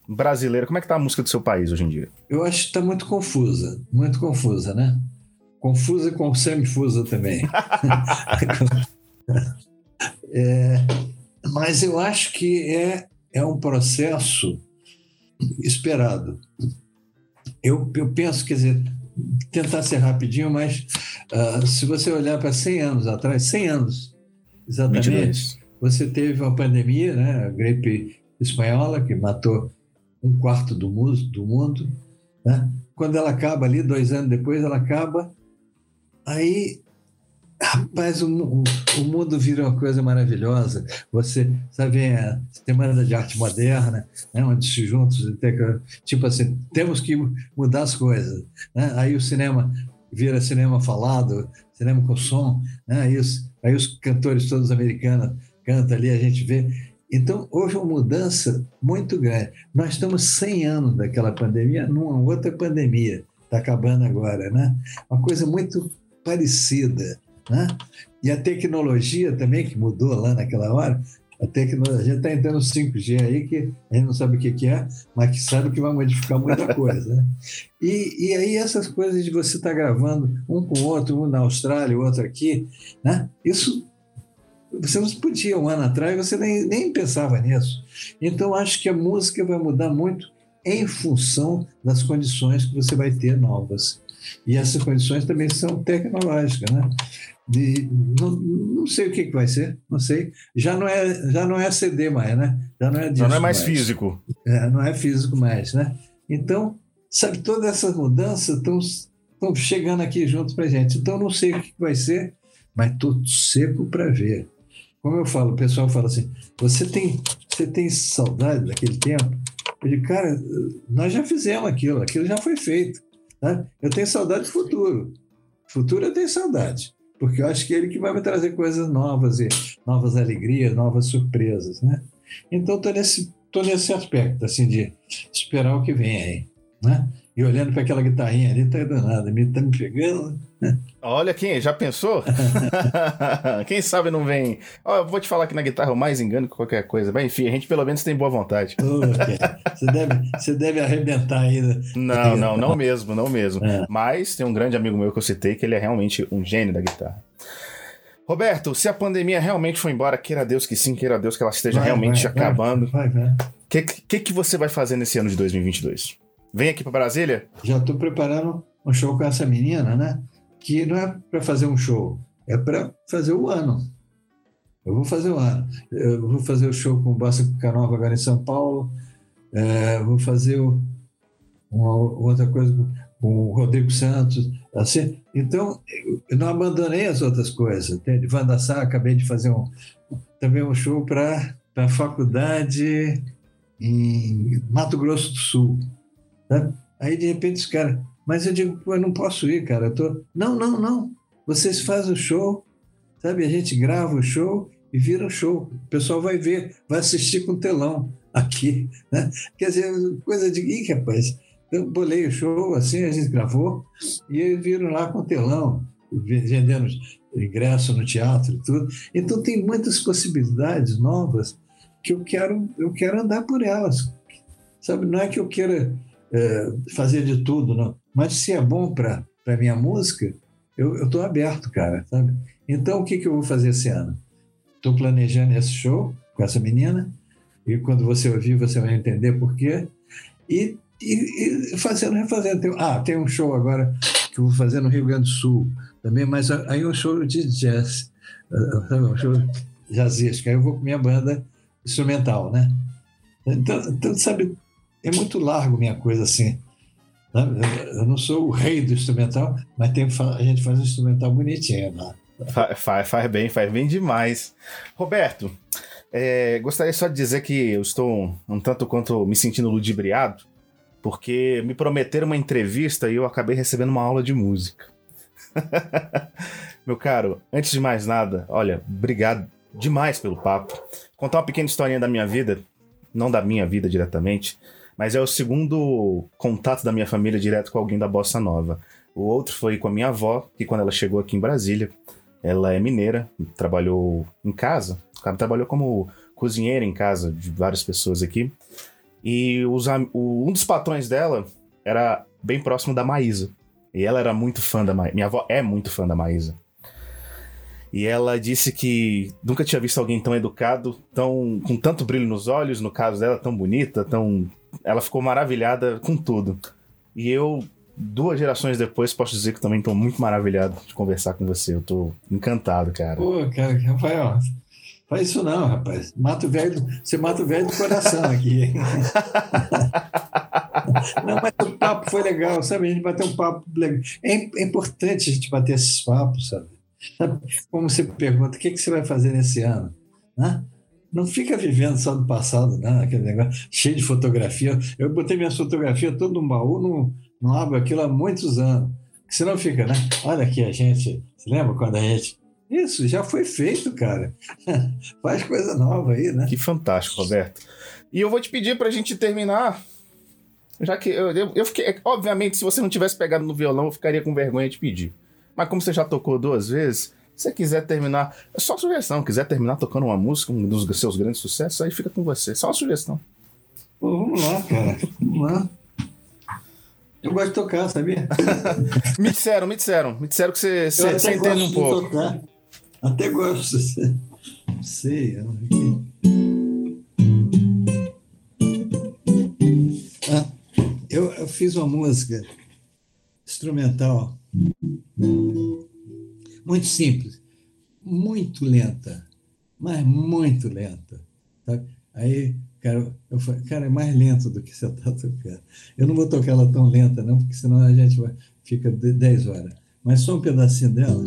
brasileira? Como é que tá a música do seu país hoje em dia? Eu acho que está muito confusa, muito confusa, né? Confusa com semifusa também. É, mas eu acho que é, é um processo esperado. Eu, eu penso, quer dizer, tentar ser rapidinho, mas ah, se você olhar para 100 anos atrás, 100 anos exatamente, 22. você teve uma pandemia, né, a gripe espanhola, que matou um quarto do mundo. Do mundo né? Quando ela acaba ali, dois anos depois, ela acaba, aí, rapaz, o, o mundo vira uma coisa maravilhosa. Você sabe, a Semana de Arte Moderna, né, onde se que- tipo assim, temos que mudar as coisas. Né? Aí o cinema vira cinema falado, cinema com som, né? aí, os, aí os cantores todos americanos cantam ali, a gente vê. Então, houve uma mudança muito grande. Nós estamos 100 anos daquela pandemia numa outra pandemia. Está acabando agora, né? Uma coisa muito parecida, né? E a tecnologia também, que mudou lá naquela hora, a tecnologia está entrando 5G aí, que a gente não sabe o que que é, mas que sabe que vai modificar muita coisa, né? E, e aí essas coisas de você estar gravando um com o outro, um na Austrália, o outro aqui, né? Isso você não podia um ano atrás, você nem, nem pensava nisso. Então, acho que a música vai mudar muito em função das condições que você vai ter novas. E essas condições também são tecnológicas, né? De, não, não sei o que, que vai ser, não sei. Já não é, já não é CD mais, né? Já não é, Já disco não é mais físico. é, não é físico mais, né? Então, sabe, todas essas mudanças estão chegando aqui junto para gente. Então, não sei o que vai ser, mas estou seco para ver. Como eu falo, o pessoal fala assim: você tem, você tem saudade daquele tempo? Eu digo, cara, nós já fizemos aquilo, aquilo já foi feito. Né? Eu tenho saudade do futuro. Futuro eu tenho saudade, porque eu acho que é ele que vai me trazer coisas novas e novas alegrias, novas surpresas, né? Então, estou nesse, tô nesse aspecto, assim, de esperar o que vem aí, né? E olhando para aquela guitarrinha ali, tá danada, me tá me pegando. Olha quem, já pensou? quem sabe não vem. Ó, eu vou te falar que na guitarra eu mais engano que qualquer coisa. Mas enfim, a gente pelo menos tem boa vontade. você, deve, você deve arrebentar ainda. Não, não, não mesmo, não mesmo. É. Mas tem um grande amigo meu que eu citei que ele é realmente um gênio da guitarra. Roberto, se a pandemia realmente for embora, queira Deus que sim, queira Deus que ela esteja vai, realmente vai, acabando. O que, que, que você vai fazer nesse ano de 2022? Vem aqui para Brasília? Já estou preparando um show com essa menina, né? Que não é para fazer um show, é para fazer o ano. Eu vou fazer o ano. Eu vou fazer o show com o Bossa Canova agora em São Paulo. É, vou fazer uma outra coisa com o Rodrigo Santos. Assim. Então, eu não abandonei as outras coisas. Entende? Vanda Sá, acabei de fazer um, também um show para a faculdade em Mato Grosso do Sul. Né? Aí, de repente, os caras mas eu digo, eu não posso ir, cara. Eu tô... Não, não, não. Vocês fazem o show, sabe? A gente grava o show e vira o show. O pessoal vai ver, vai assistir com telão aqui. Né? Quer dizer, coisa de. Ih, rapaz, eu bolei o show, assim, a gente gravou, e eles viram lá com telão, vendendo ingresso no teatro e tudo. Então tem muitas possibilidades novas que eu quero, eu quero andar por elas. Sabe, não é que eu queira fazer de tudo, não. Mas se é bom para a minha música, eu estou aberto, cara, sabe? Então, o que, que eu vou fazer esse ano? Estou planejando esse show com essa menina, e quando você ouvir, você vai entender por quê. E, e, e fazendo, refazendo. Tem, ah, tem um show agora que eu vou fazer no Rio Grande do Sul também, mas aí é um show de jazz, sabe? um show jazzístico. Aí eu vou com minha banda instrumental, né? Então, então, sabe, é muito largo minha coisa assim. Eu não sou o rei do instrumental, mas tem, a gente faz um instrumental bonitinho lá. Faz, faz bem, faz bem demais. Roberto, é, gostaria só de dizer que eu estou um tanto quanto me sentindo ludibriado, porque me prometeram uma entrevista e eu acabei recebendo uma aula de música. Meu caro, antes de mais nada, olha, obrigado demais pelo papo. Contar uma pequena historinha da minha vida, não da minha vida diretamente, mas é o segundo contato da minha família direto com alguém da Bossa Nova. O outro foi com a minha avó, que quando ela chegou aqui em Brasília, ela é mineira, trabalhou em casa, trabalhou como cozinheira em casa de várias pessoas aqui. E os, o, um dos patrões dela era bem próximo da Maísa. E ela era muito fã da Maísa. Minha avó é muito fã da Maísa. E ela disse que nunca tinha visto alguém tão educado, tão com tanto brilho nos olhos, no caso dela, tão bonita, tão ela ficou maravilhada com tudo. E eu, duas gerações depois, posso dizer que também estou muito maravilhado de conversar com você. Eu estou encantado, cara. Pô, cara, Rafael, faz isso não, rapaz. Mata o velho, você mata o velho do coração aqui. não, mas o papo foi legal, sabe? A gente bateu um papo legal. É, é importante a gente bater esses papos, sabe? Como você pergunta, o que, que você vai fazer nesse ano? Né? Não fica vivendo só do passado, né? aquele negócio cheio de fotografia. Eu botei minhas fotografias todo no baú, não, não abro aquilo há muitos anos. Senão fica, né? Olha aqui a gente. Você lembra quando a gente. Isso, já foi feito, cara. Faz coisa nova aí, né? Que fantástico, Roberto. E eu vou te pedir para a gente terminar. Já que eu, eu fiquei. Obviamente, se você não tivesse pegado no violão, eu ficaria com vergonha de pedir. Mas como você já tocou duas vezes, se você quiser terminar, é só sugestão. Quiser terminar tocando uma música, um dos seus grandes sucessos, aí fica com você. Só uma sugestão. Pô, vamos lá, cara. Vamos lá. Eu gosto de tocar, sabia? me disseram, me disseram. Me disseram que você, você, você entende um pouco. Tocar. Até gosto. Não sei. Ah, eu, eu fiz uma música instrumental muito simples, muito lenta, mas muito lenta. Sabe? Aí, cara, eu falei, cara, é mais lento do que você está tocando. Eu não vou tocar ela tão lenta, não, porque senão a gente vai, fica 10 horas. Mas só um pedacinho dela.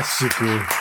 Fantástico!